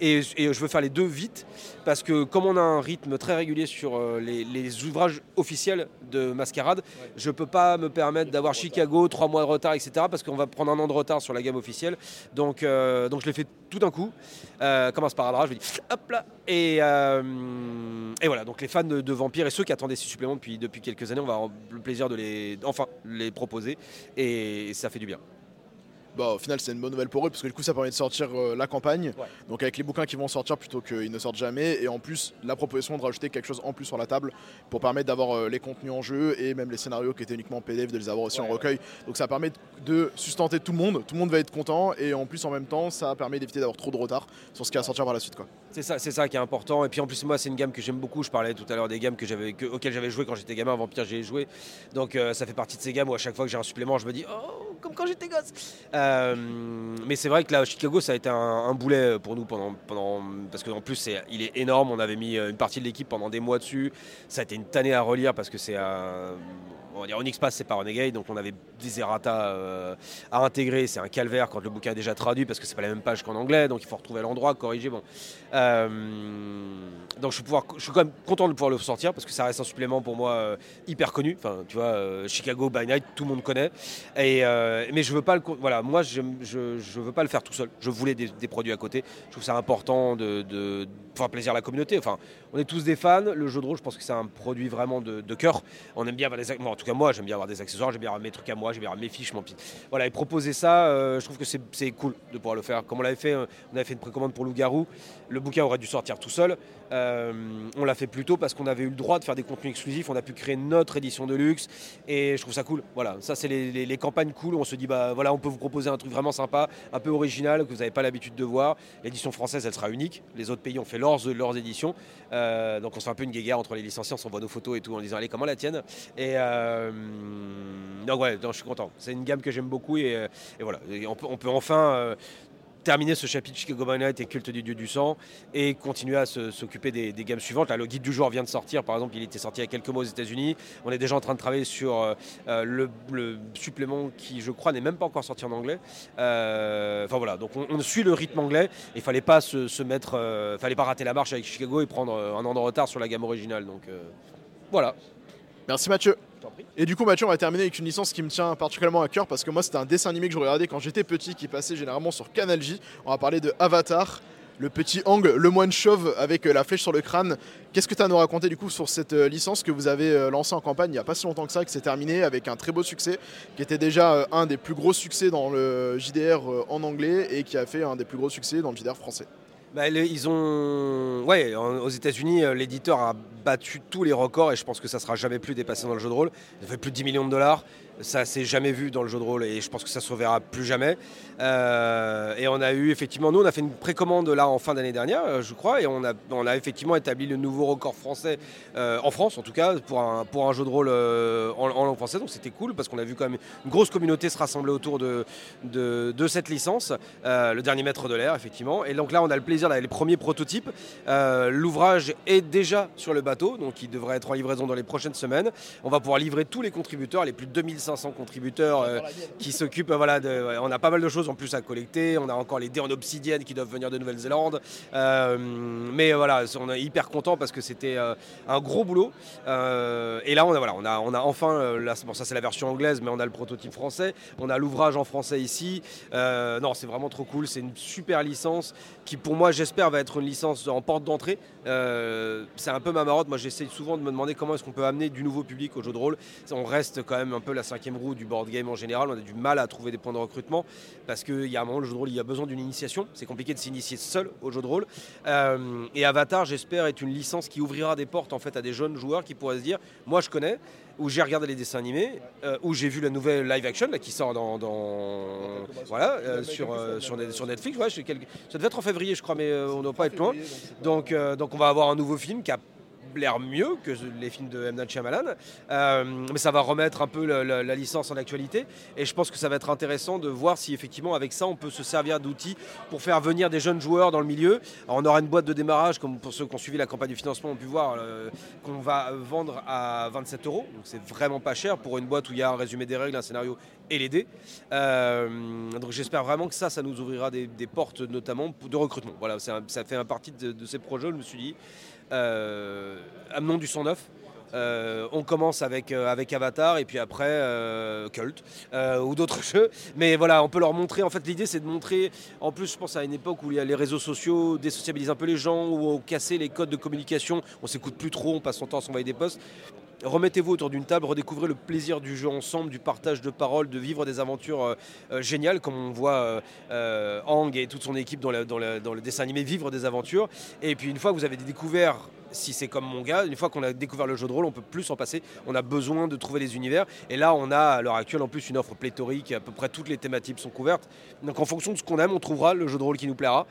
[SPEAKER 2] Et, je veux faire les deux vite parce que comme on a un rythme très régulier sur les, les ouvrages officiels de Mascarade, je ne peux pas me permettre d'avoir Chicago, trois mois de retard, etc. parce qu'on va prendre un an de retard sur la gamme officielle. Donc, euh, donc je l'ai fait tout d'un coup, euh, comme un sparadrap, je me dis hop là. Et, euh, et voilà, donc les fans de, de, Vampire et ceux qui attendaient ces suppléments depuis, depuis quelques années, on va avoir le plaisir de les, enfin, les proposer et ça fait du bien.
[SPEAKER 1] Bah, au final, c'est une bonne nouvelle pour eux parce que du coup, ça permet de sortir euh, la campagne. Donc, avec les bouquins qui vont sortir plutôt qu'ils ne sortent jamais. Et en plus, la proposition de rajouter quelque chose en plus sur la table pour permettre d'avoir euh, les contenus en jeu et même les scénarios qui étaient uniquement PDF, de les avoir aussi en recueil. Donc, ça permet de sustenter tout le monde. Tout le monde va être content. Et en plus, en même temps, ça permet d'éviter d'avoir trop de retard sur ce qui va sortir par la suite.
[SPEAKER 2] C'est ça, c'est ça qui est important. Et puis en plus, moi, c'est une gamme que j'aime beaucoup. Je parlais tout à l'heure des gammes que j'avais, auxquelles j'avais joué quand j'étais gamin. Vampire, j'ai joué. Donc, euh, ça fait partie de ces gammes où à chaque fois que j'ai un supplément, je me dis, oh, comme quand j'étais gosse. mais c'est vrai que là, Chicago, ça a été un, boulet pour nous pendant, pendant parce qu'en plus, il est énorme. On avait mis une partie de l'équipe pendant des mois dessus. Ça a été une tannée à relire parce que c'est un on va dire Onyx Pass c'est pas Renegade donc on avait des errata euh, à intégrer. C'est un calvaire quand le bouquin est déjà traduit parce que c'est pas la même page qu'en anglais donc il faut retrouver l'endroit corriger bon. Euh, donc je suis, quand même content de pouvoir le sortir parce que ça reste un supplément pour moi euh, hyper connu. Enfin tu vois Chicago by Night tout le monde connaît. Et mais je veux pas le voilà moi je, veux pas le faire tout seul. Je voulais des, produits à côté. Je trouve ça important de, de, faire plaisir à la communauté. Enfin on est tous des fans. Le jeu de rôle je pense que c'est un produit vraiment de, cœur. On aime bien des en tout cas moi j'aime bien avoir des accessoires, j'aime bien avoir mes trucs à moi, j'aime bien avoir mes fiches, mon petit. Voilà, et proposer ça, euh, je trouve que c'est cool de pouvoir le faire. Comme on l'avait fait, euh, on avait fait une précommande pour Loup-Garou, le bouquin aurait dû sortir tout seul. Euh, on l'a fait plus tôt parce qu'on avait eu le droit de faire des contenus exclusifs, on a pu créer notre édition de luxe et je trouve ça cool. Voilà, ça c'est les, campagnes cool où on se dit bah voilà, on peut vous proposer un truc vraiment sympa, un peu original que vous n'avez pas l'habitude de voir. L'édition française elle sera unique, les autres pays ont fait leurs, leurs éditions, donc on se fait un peu une guéguerre entre les licenciés, on s'envoie nos photos et tout en disant allez comment la tienne? Et donc ouais, je suis content. C'est une gamme que j'aime beaucoup et, euh, voilà, on, peut, enfin euh, terminer ce chapitre Chicago Night et culte du dieu du sang et continuer à s'occuper des, gammes suivantes. Là, le guide du jour vient de sortir, par exemple, il était sorti il y a quelques mois aux États-Unis. On est déjà en train de travailler sur euh, le, supplément qui, je crois, n'est même pas encore sorti en anglais. enfin voilà, donc on, suit le rythme anglais. Il fallait pas se, mettre, fallait pas rater la marche avec Chicago et prendre un an de retard sur la gamme originale. Donc voilà.
[SPEAKER 1] Merci Mathieu. Et du coup, Mathieu, on va terminer avec une licence qui me tient particulièrement à cœur parce que moi, c'était un dessin animé que je regardais quand j'étais petit qui passait généralement sur Canal J. On va parler de Avatar, le petit angle, le moine chauve avec euh, la flèche sur le crâne. Qu'est-ce que tu as à nous raconter du coup sur cette euh, licence que vous avez euh, lancée en campagne il n'y a pas si longtemps que ça, que c'est terminé avec un très beau succès, qui était déjà un des plus gros succès dans le JDR en anglais et qui a fait un des plus gros succès dans le JDR français?
[SPEAKER 2] Bah, ils ont. Ouais, aux États-Unis, l'éditeur a battu tous les records et je pense que ça sera jamais plus dépassé dans le jeu de rôle. Il fait plus de 10 millions de dollars. Ça s'est jamais vu dans le jeu de rôle et je pense que ça se reverra plus jamais. Euh, et on a eu effectivement, nous on a fait une précommande là en fin d'année dernière, euh, je crois, et on a, effectivement établi le nouveau record français euh, en France en tout cas pour un, jeu de rôle en, langue française. Donc c'était cool parce qu'on a vu quand même une grosse communauté se rassembler autour de, de, cette licence, le dernier maître de l'air effectivement. Et donc là on a le plaisir d'avoir les premiers prototypes. L'ouvrage est déjà sur le bateau, donc il devrait être en livraison dans les prochaines semaines. On va pouvoir livrer tous les contributeurs, les plus de 2500 500 contributeurs euh, qui s'occupent. Voilà, de, on a pas mal de choses en plus à collecter. On a encore les dés en obsidienne qui doivent venir de Nouvelle-Zélande. Euh, mais voilà, on est hyper content parce que c'était euh, un gros boulot. et là, on a, voilà, on a, on a enfin, là, bon, ça c'est la version anglaise, mais on a le prototype français. On a l'ouvrage en français ici. non, c'est vraiment trop cool. C'est une super licence qui, pour moi, j'espère, va être une licence en porte d'entrée. c'est un peu ma Moi, j'essaie souvent de me demander comment est-ce qu'on peut amener du nouveau public au jeu de rôle. On reste quand même un peu la cinquième roue du board game en général. On a du mal à trouver des points de recrutement parce qu'il y a un moment, le jeu de rôle, il y a besoin d'une initiation. C'est compliqué de s'initier seul au jeu de rôle. Euh, et Avatar, j'espère, est une licence qui ouvrira des portes en fait à des jeunes joueurs qui pourraient se dire Moi, je connais, où j'ai regardé les dessins animés, euh, où j'ai vu la nouvelle live action là, qui sort dans, voilà euh, sur, sur, Netflix. ça devait être en février, je crois, mais on ne doit pas être loin. Donc, donc on va avoir un nouveau film qui a l'air mieux que les films de M. Night Shyamalan, euh, mais ça va remettre un peu la, licence en actualité. Et je pense que ça va être intéressant de voir si effectivement avec ça on peut se servir d'outils pour faire venir des jeunes joueurs dans le milieu. on aura une boîte de démarrage, comme pour ceux qui ont suivi la campagne du financement ont pu voir, euh, qu'on va vendre à 27 euros. Donc c'est vraiment pas cher pour une boîte où il y a un résumé des règles, un scénario et l'aider. Euh, donc j'espère vraiment que ça, ça nous ouvrira des, portes notamment de recrutement. Voilà, ça fait un partie de, ces projets. Je me suis dit, amenons du son neuf. Euh, on commence avec, euh, avec Avatar et puis après euh, Cult ou d'autres <laughs> jeux. Mais voilà, on peut leur montrer. En fait, l'idée c'est de montrer. En plus, je pense à une époque où les réseaux sociaux désociabilisent un peu les gens, où on cassait les codes de communication. On s'écoute plus trop, on passe son temps à s'envoyer des posts remettez-vous autour d'une table, redécouvrez le plaisir du jeu ensemble, du partage de paroles, de vivre des aventures euh, euh, géniales, comme on voit euh, Hang et toute son équipe dans, le dessin animé vivre des aventures. Et puis une fois que vous avez découvert si c'est comme mon gars, une fois qu'on a découvert le jeu de rôle, on peut plus s'en passer. On a besoin de trouver des univers. Et là, on a à l'heure actuelle en plus une offre pléthorique. À peu près toutes les thématiques sont couvertes. Donc en fonction de ce qu'on aime, on trouvera le jeu de rôle qui nous plaira.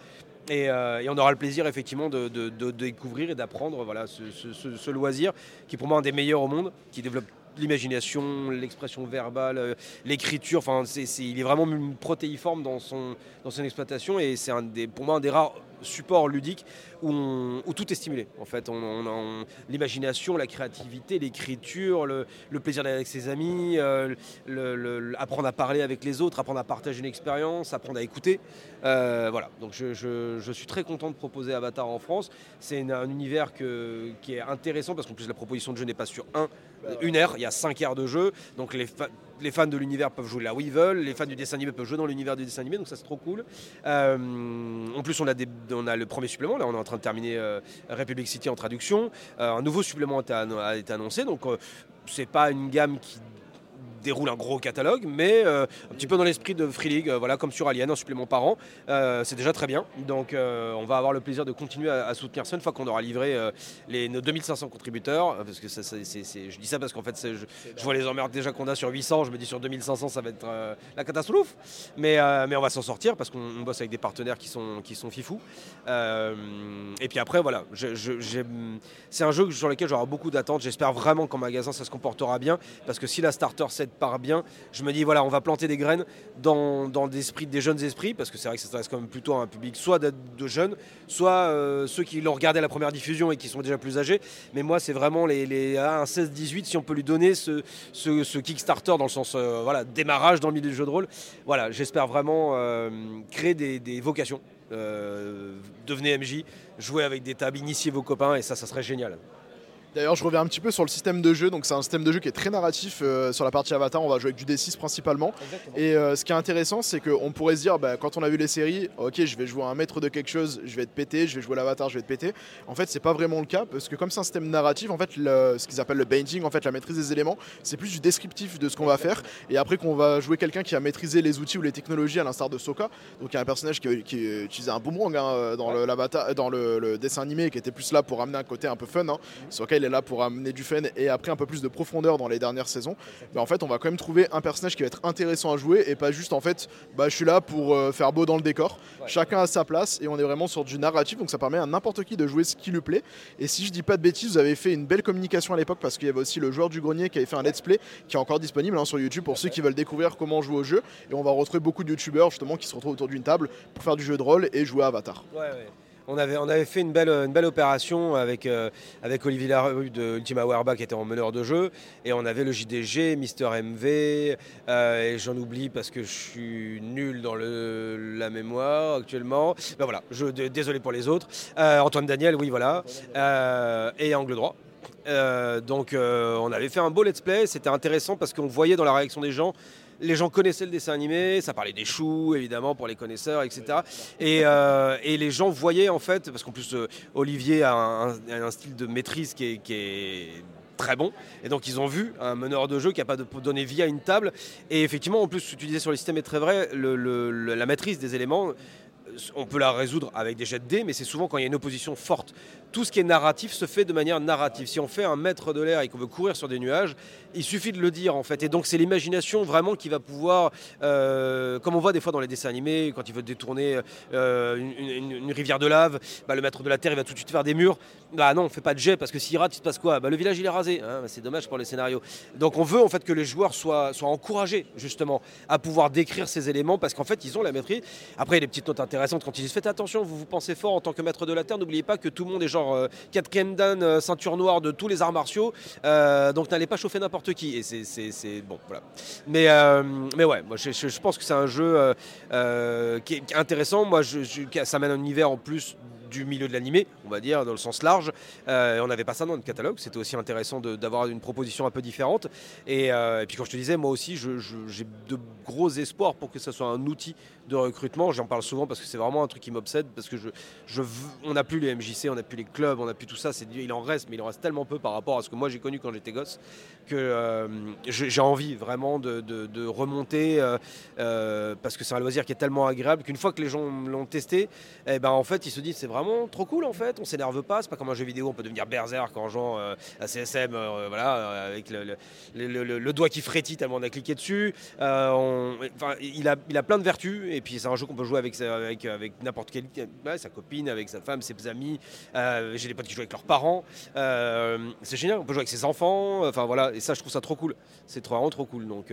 [SPEAKER 2] Euh, et, on aura le plaisir effectivement de, découvrir et d'apprendre voilà, ce, loisir qui est pour moi un des meilleurs au monde, qui développe l'imagination, l'expression verbale, euh, l'écriture. Enfin, il est vraiment protéiforme dans son, dans son exploitation et c'est pour moi un des rares supports ludiques où, tout est stimulé. En fait, on, l'imagination, la créativité, l'écriture, le, plaisir d'être avec ses amis, euh, apprendre à parler avec les autres, apprendre à partager une expérience, apprendre à écouter. Euh, voilà. Donc, je, suis très content de proposer Avatar en France. C'est un univers qui est intéressant parce qu'en plus la proposition de jeu n'est pas sur un, une heure. Il y a cinq heures de jeu. Donc les les fans de l'univers peuvent jouer là où ils veulent, les fans du dessin animé peuvent jouer dans l'univers du dessin animé, donc ça c'est trop cool. Euh, en plus, on a, on a le premier supplément, là on est en train de terminer euh, Republic City en traduction. Euh, un nouveau supplément a été annoncé, donc c'est pas une gamme qui déroule un gros catalogue, mais euh, un petit peu dans l'esprit de Free League, euh, voilà, comme sur Alien, un supplément par an. Euh, c'est déjà très bien. Donc on va avoir le plaisir de continuer à, soutenir ça une fois qu'on aura livré les, nos 2500 contributeurs. Parce que je dis ça parce qu'en fait, je, vois les emmerdes déjà qu'on a sur 800. Je me dis sur 2500, ça va être la catastrophe. Mais, mais on va s'en sortir parce qu'on bosse avec des partenaires qui sont, qui sont fifous. et puis après, voilà, c'est un jeu sur lequel j'aurai beaucoup d'attentes. J'espère vraiment qu'en magasin, ça se comportera bien. Parce que si la starter set part bien. Je me dis, voilà, on va planter des graines dans, dans des, des jeunes esprits, parce que c'est vrai que ça s'adresse quand même plutôt à un public soit de, jeunes, soit euh, ceux qui l'ont regardé à la première diffusion et qui sont déjà plus âgés. Mais moi, c'est vraiment les, les un 16-18, si on peut lui donner ce, ce, Kickstarter dans le sens euh, voilà, démarrage dans le milieu du jeu de rôle. Voilà, j'espère vraiment euh, créer des, des vocations. devenez MJ, jouez avec des tables, initiez vos copains, et ça, ça serait génial.
[SPEAKER 1] D'ailleurs, je reviens un petit peu sur le système de jeu. Donc, c'est un système de jeu qui est très narratif. Euh, sur la partie Avatar, on va jouer avec du D6 principalement. Et euh, ce qui est intéressant, c'est qu'on pourrait se dire, bah, quand on a vu les séries, ok, je vais jouer un maître de quelque chose, je vais être pété, je vais jouer l'Avatar, je vais être pété. En fait, c'est pas vraiment le cas parce que comme c'est un système narratif, en fait, ce qu'ils appellent le binding, en fait, la maîtrise des éléments, c'est plus du descriptif de ce qu'on va faire. Et après, qu'on va jouer quelqu'un qui a maîtrisé les outils ou les technologies, à l'instar de Soka. Donc, il y a un personnage qui, qui utilisait un boomerang hein, dans, le, dans le, dessin animé, qui était plus là pour amener un côté un peu fun. Hein. Il est là pour amener du fun et après un peu plus de profondeur dans les dernières saisons, mais en fait on va quand même trouver un personnage qui va être intéressant à jouer et pas juste en fait bah, je suis là pour euh, faire beau dans le décor. Chacun a sa place et on est vraiment sur du narratif donc ça permet à n'importe qui de jouer ce qui lui plaît. Et si je dis pas de bêtises, vous avez fait une belle communication à l'époque parce qu'il y avait aussi le joueur du grenier qui avait fait un let's play qui est encore disponible hein, sur YouTube pour ceux qui veulent découvrir comment jouer au jeu. Et on va retrouver beaucoup de youtubeurs justement qui se retrouvent autour d'une table pour faire du jeu de rôle et jouer à Avatar
[SPEAKER 2] on avait, fait une belle, opération avec, euh, avec Olivier Larue de Ultima Werba qui était en meneur de jeu. Et on avait le JDG, Mister MV, euh, et j'en oublie parce que je suis nul dans la mémoire actuellement. Ben voilà, je, désolé pour les autres. Euh, Antoine Daniel, oui, voilà. et Angle Droit. donc on avait fait un beau let's play, c'était intéressant parce qu'on voyait dans la réaction des gens les gens connaissaient le dessin animé, ça parlait des choux évidemment pour les connaisseurs, etc. Euh, et, les gens voyaient en fait, parce qu'en plus euh, Olivier a un, style de maîtrise qui est, très bon. Et donc ils ont vu un meneur de jeu qui a pas de donner vie à une table. Et effectivement, en plus, ce que tu disais sur le système est très vrai, la maîtrise des éléments on peut la résoudre avec des jets de dés, mais c'est souvent quand il y a une opposition forte. Tout ce qui est narratif se fait de manière narrative. Si on fait un mètre de l'air et qu'on veut courir sur des nuages, il suffit de le dire en fait. Et donc c'est l'imagination vraiment qui va pouvoir, euh, comme on voit des fois dans les dessins animés, quand il veut détourner euh, une, rivière de lave, bah, le maître de la terre il va tout de suite faire des murs. Bah non, on fait pas de jet parce que s'il rate, il se passe quoi? Bah, Le village il est rasé. Hein, c'est dommage pour les scénarios. Donc on veut en fait que les joueurs soient, soient encouragés justement à pouvoir décrire ces éléments parce qu'en fait ils ont la maîtrise. Après il y a des petites notes intéressantes quand ils disent faites attention, vous vous pensez fort en tant que maître de la terre, n'oubliez pas que tout le monde est genre euh, quatrième dan, euh, ceinture noire de tous les arts martiaux, donc n'allez pas chauffer n'importe qui. Et c'est bon, voilà. Mais, ouais, moi je, pense que c'est un jeu qui est intéressant. Moi, je, ça mène un univers en plus du milieu de l'animé, on va dire, dans le sens large. Euh, on n'avait pas ça dans le catalogue, c'était aussi intéressant d'avoir une proposition un peu différente. Et, euh, puis, comme je te disais, moi aussi, j'ai de gros espoirs pour que ce soit un outil de recrutement. J'en parle souvent parce que c'est vraiment un truc qui m'obsède, parce que je, je, on n'a plus les MJC, on n'a plus les clubs, on n'a plus tout ça. Il en reste, mais il en reste tellement peu par rapport à ce que moi j'ai connu quand j'étais gosse, que euh, j'ai envie vraiment de, de, remonter, parce que c'est un loisir qui est tellement agréable qu'une fois que les gens l'ont testé, eh ben, en fait, ils se disent c'est vraiment trop cool en fait. On s'énerve pas. C'est pas comme un jeu vidéo, on peut devenir berserk en jouant euh, à CSM, euh, voilà, euh, avec le, doigt qui frétille tellement on a cliqué dessus. il, a, il a plein de vertus et puis c'est un jeu qu'on peut jouer avec, avec, avec n'importe quelle sa copine, avec sa femme, ses amis. J'ai des potes qui jouent avec leurs parents. c'est génial. On peut jouer avec ses enfants. Enfin voilà. Et ça, je trouve ça trop cool. C'est vraiment trop cool. Donc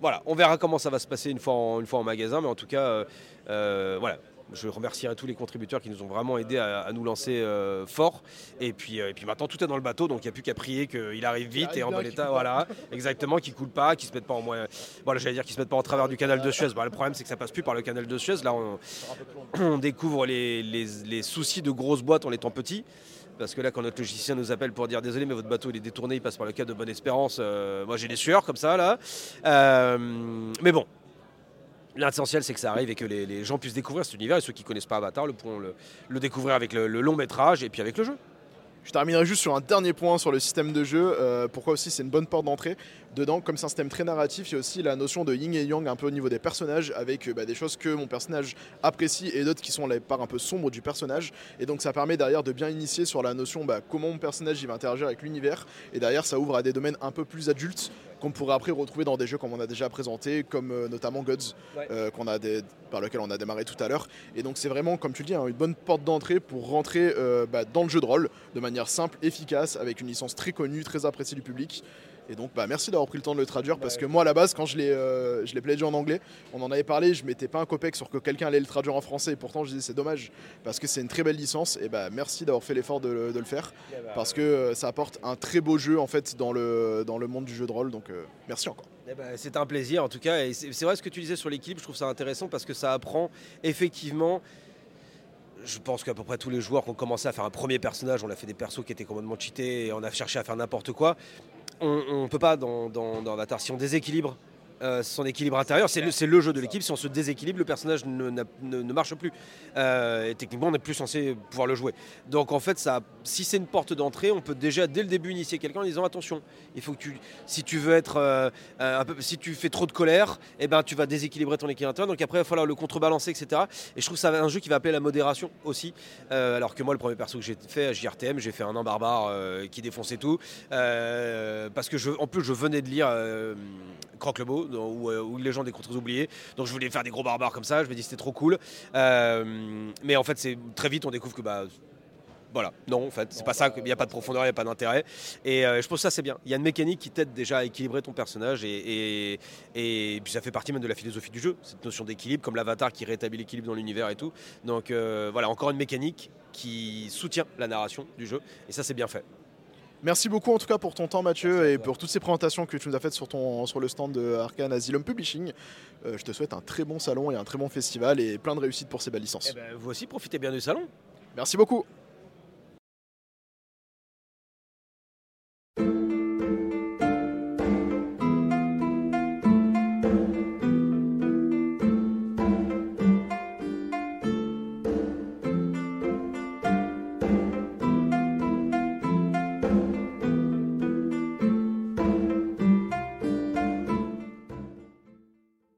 [SPEAKER 2] voilà, on verra comment ça va se passer une fois en magasin, mais en tout cas, voilà, je remercierai tous les contributeurs qui nous ont vraiment aidés à, nous lancer euh, fort. Et puis, euh, et puis maintenant, tout est dans le bateau, donc il n'y a plus qu'à prier qu'il arrive vite et en bon état. Voilà, exactement, qu'il ne coule pas, qu'il ne se mette pas en moins. Voilà, j'allais dire qu'il se mette pas en travers du canal de Suez. Bah, le problème, c'est que ça passe plus par le canal de Suez. Là, on, <clears throat> découvre les, soucis de grosses boîtes en étant petit. Parce que là, quand notre logicien nous appelle pour dire désolé, mais votre bateau il est détourné, il passe par le cap de Bonne Espérance, euh, moi j'ai des sueurs comme ça là. mais bon, L'essentiel, c'est que ça arrive et que les, gens puissent découvrir cet univers et ceux qui ne connaissent pas Avatar le pourront le, découvrir avec le, long métrage et puis avec le jeu.
[SPEAKER 1] Je terminerai juste sur un dernier point sur le système de jeu. Euh, pourquoi aussi c'est une bonne porte d'entrée. Dedans, comme c'est un système très narratif, il y a aussi la notion de yin et yang un peu au niveau des personnages, avec euh, bah, des choses que mon personnage apprécie et d'autres qui sont les parts un peu sombres du personnage. Et donc ça permet derrière de bien initier sur la notion bah, comment mon personnage il va interagir avec l'univers. Et derrière, ça ouvre à des domaines un peu plus adultes qu'on pourrait après retrouver dans des jeux comme on a déjà présenté, comme euh, notamment Gods, euh, qu'on a par lequel on a démarré tout à l'heure. Et donc c'est vraiment, comme tu le dis, hein, une bonne porte d'entrée pour rentrer bah, dans le jeu de rôle de manière simple, efficace, avec une licence très connue, très appréciée du public. Et donc, bah, merci d'avoir pris le temps de le traduire parce que moi, à la base, quand je l'ai euh, plaidé en anglais, on en avait parlé, je mettais pas un copec sur que quelqu'un allait le traduire en français. Et pourtant, je disais c'est dommage parce que c'est une très belle licence. Et bah, merci d'avoir fait l'effort de, le faire bah, parce que euh, ça apporte un très beau jeu en fait dans le, dans le monde du jeu de rôle. Donc, euh, merci encore.
[SPEAKER 2] Eh ben, c'est un plaisir en tout cas. Et c'est vrai ce que tu disais sur l'équipe, je trouve ça intéressant parce que ça apprend effectivement je pense qu'à peu près tous les joueurs qui ont commencé à faire un premier personnage, on a fait des persos qui étaient complètement cheatés et on a cherché à faire n'importe quoi on ne peut pas, dans, dans, dans Avatar, si on déséquilibre euh, son équilibre intérieur. C'est le, jeu de l'équipe. Si on se déséquilibre, le personnage ne, marche plus. Euh, et techniquement, on n'est plus censé pouvoir le jouer. Donc en fait, ça, si c'est une porte d'entrée, on peut déjà dès le début initier quelqu'un en disant attention, il faut que tu, si tu veux être euh, un peu, si tu fais trop de colère, eh ben tu vas déséquilibrer ton équilibre intérieur. Donc après, il va falloir le contrebalancer, etc. Et je trouve ça un jeu qui va appeler la modération aussi. alors que moi, le premier perso que j'ai fait à JRTM, j'ai fait un an barbare qui défonçait tout, parce que je, en plus, je venais de lire Croque-le-Beau, euh, les gens des contres oubliés. Donc je voulais faire des gros barbares comme ça, je me dis c'était trop cool. Euh, mais en fait, c'est très vite on découvre que bah voilà, non, en fait, c'est pas ça, il n'y a pas de profondeur, il n'y a pas d'intérêt. Et euh, je pense que ça, c'est bien. Il y a une mécanique qui t'aide déjà à équilibrer ton personnage, et, et, puis ça fait partie même de la philosophie du jeu, cette notion d'équilibre, comme l'avatar qui rétablit l'équilibre dans l'univers et tout. Donc voilà, encore une mécanique qui soutient la narration du jeu, et ça, c'est bien fait.
[SPEAKER 1] Merci beaucoup en tout cas pour ton temps Mathieu et pour toutes ces présentations que tu nous as faites sur, ton, sur le stand de Arkane Asylum Publishing. Euh, je te souhaite un très bon salon et un très bon festival et plein de réussites pour ces belles licences.
[SPEAKER 2] Eh ben, vous aussi profitez bien du salon.
[SPEAKER 1] Merci beaucoup.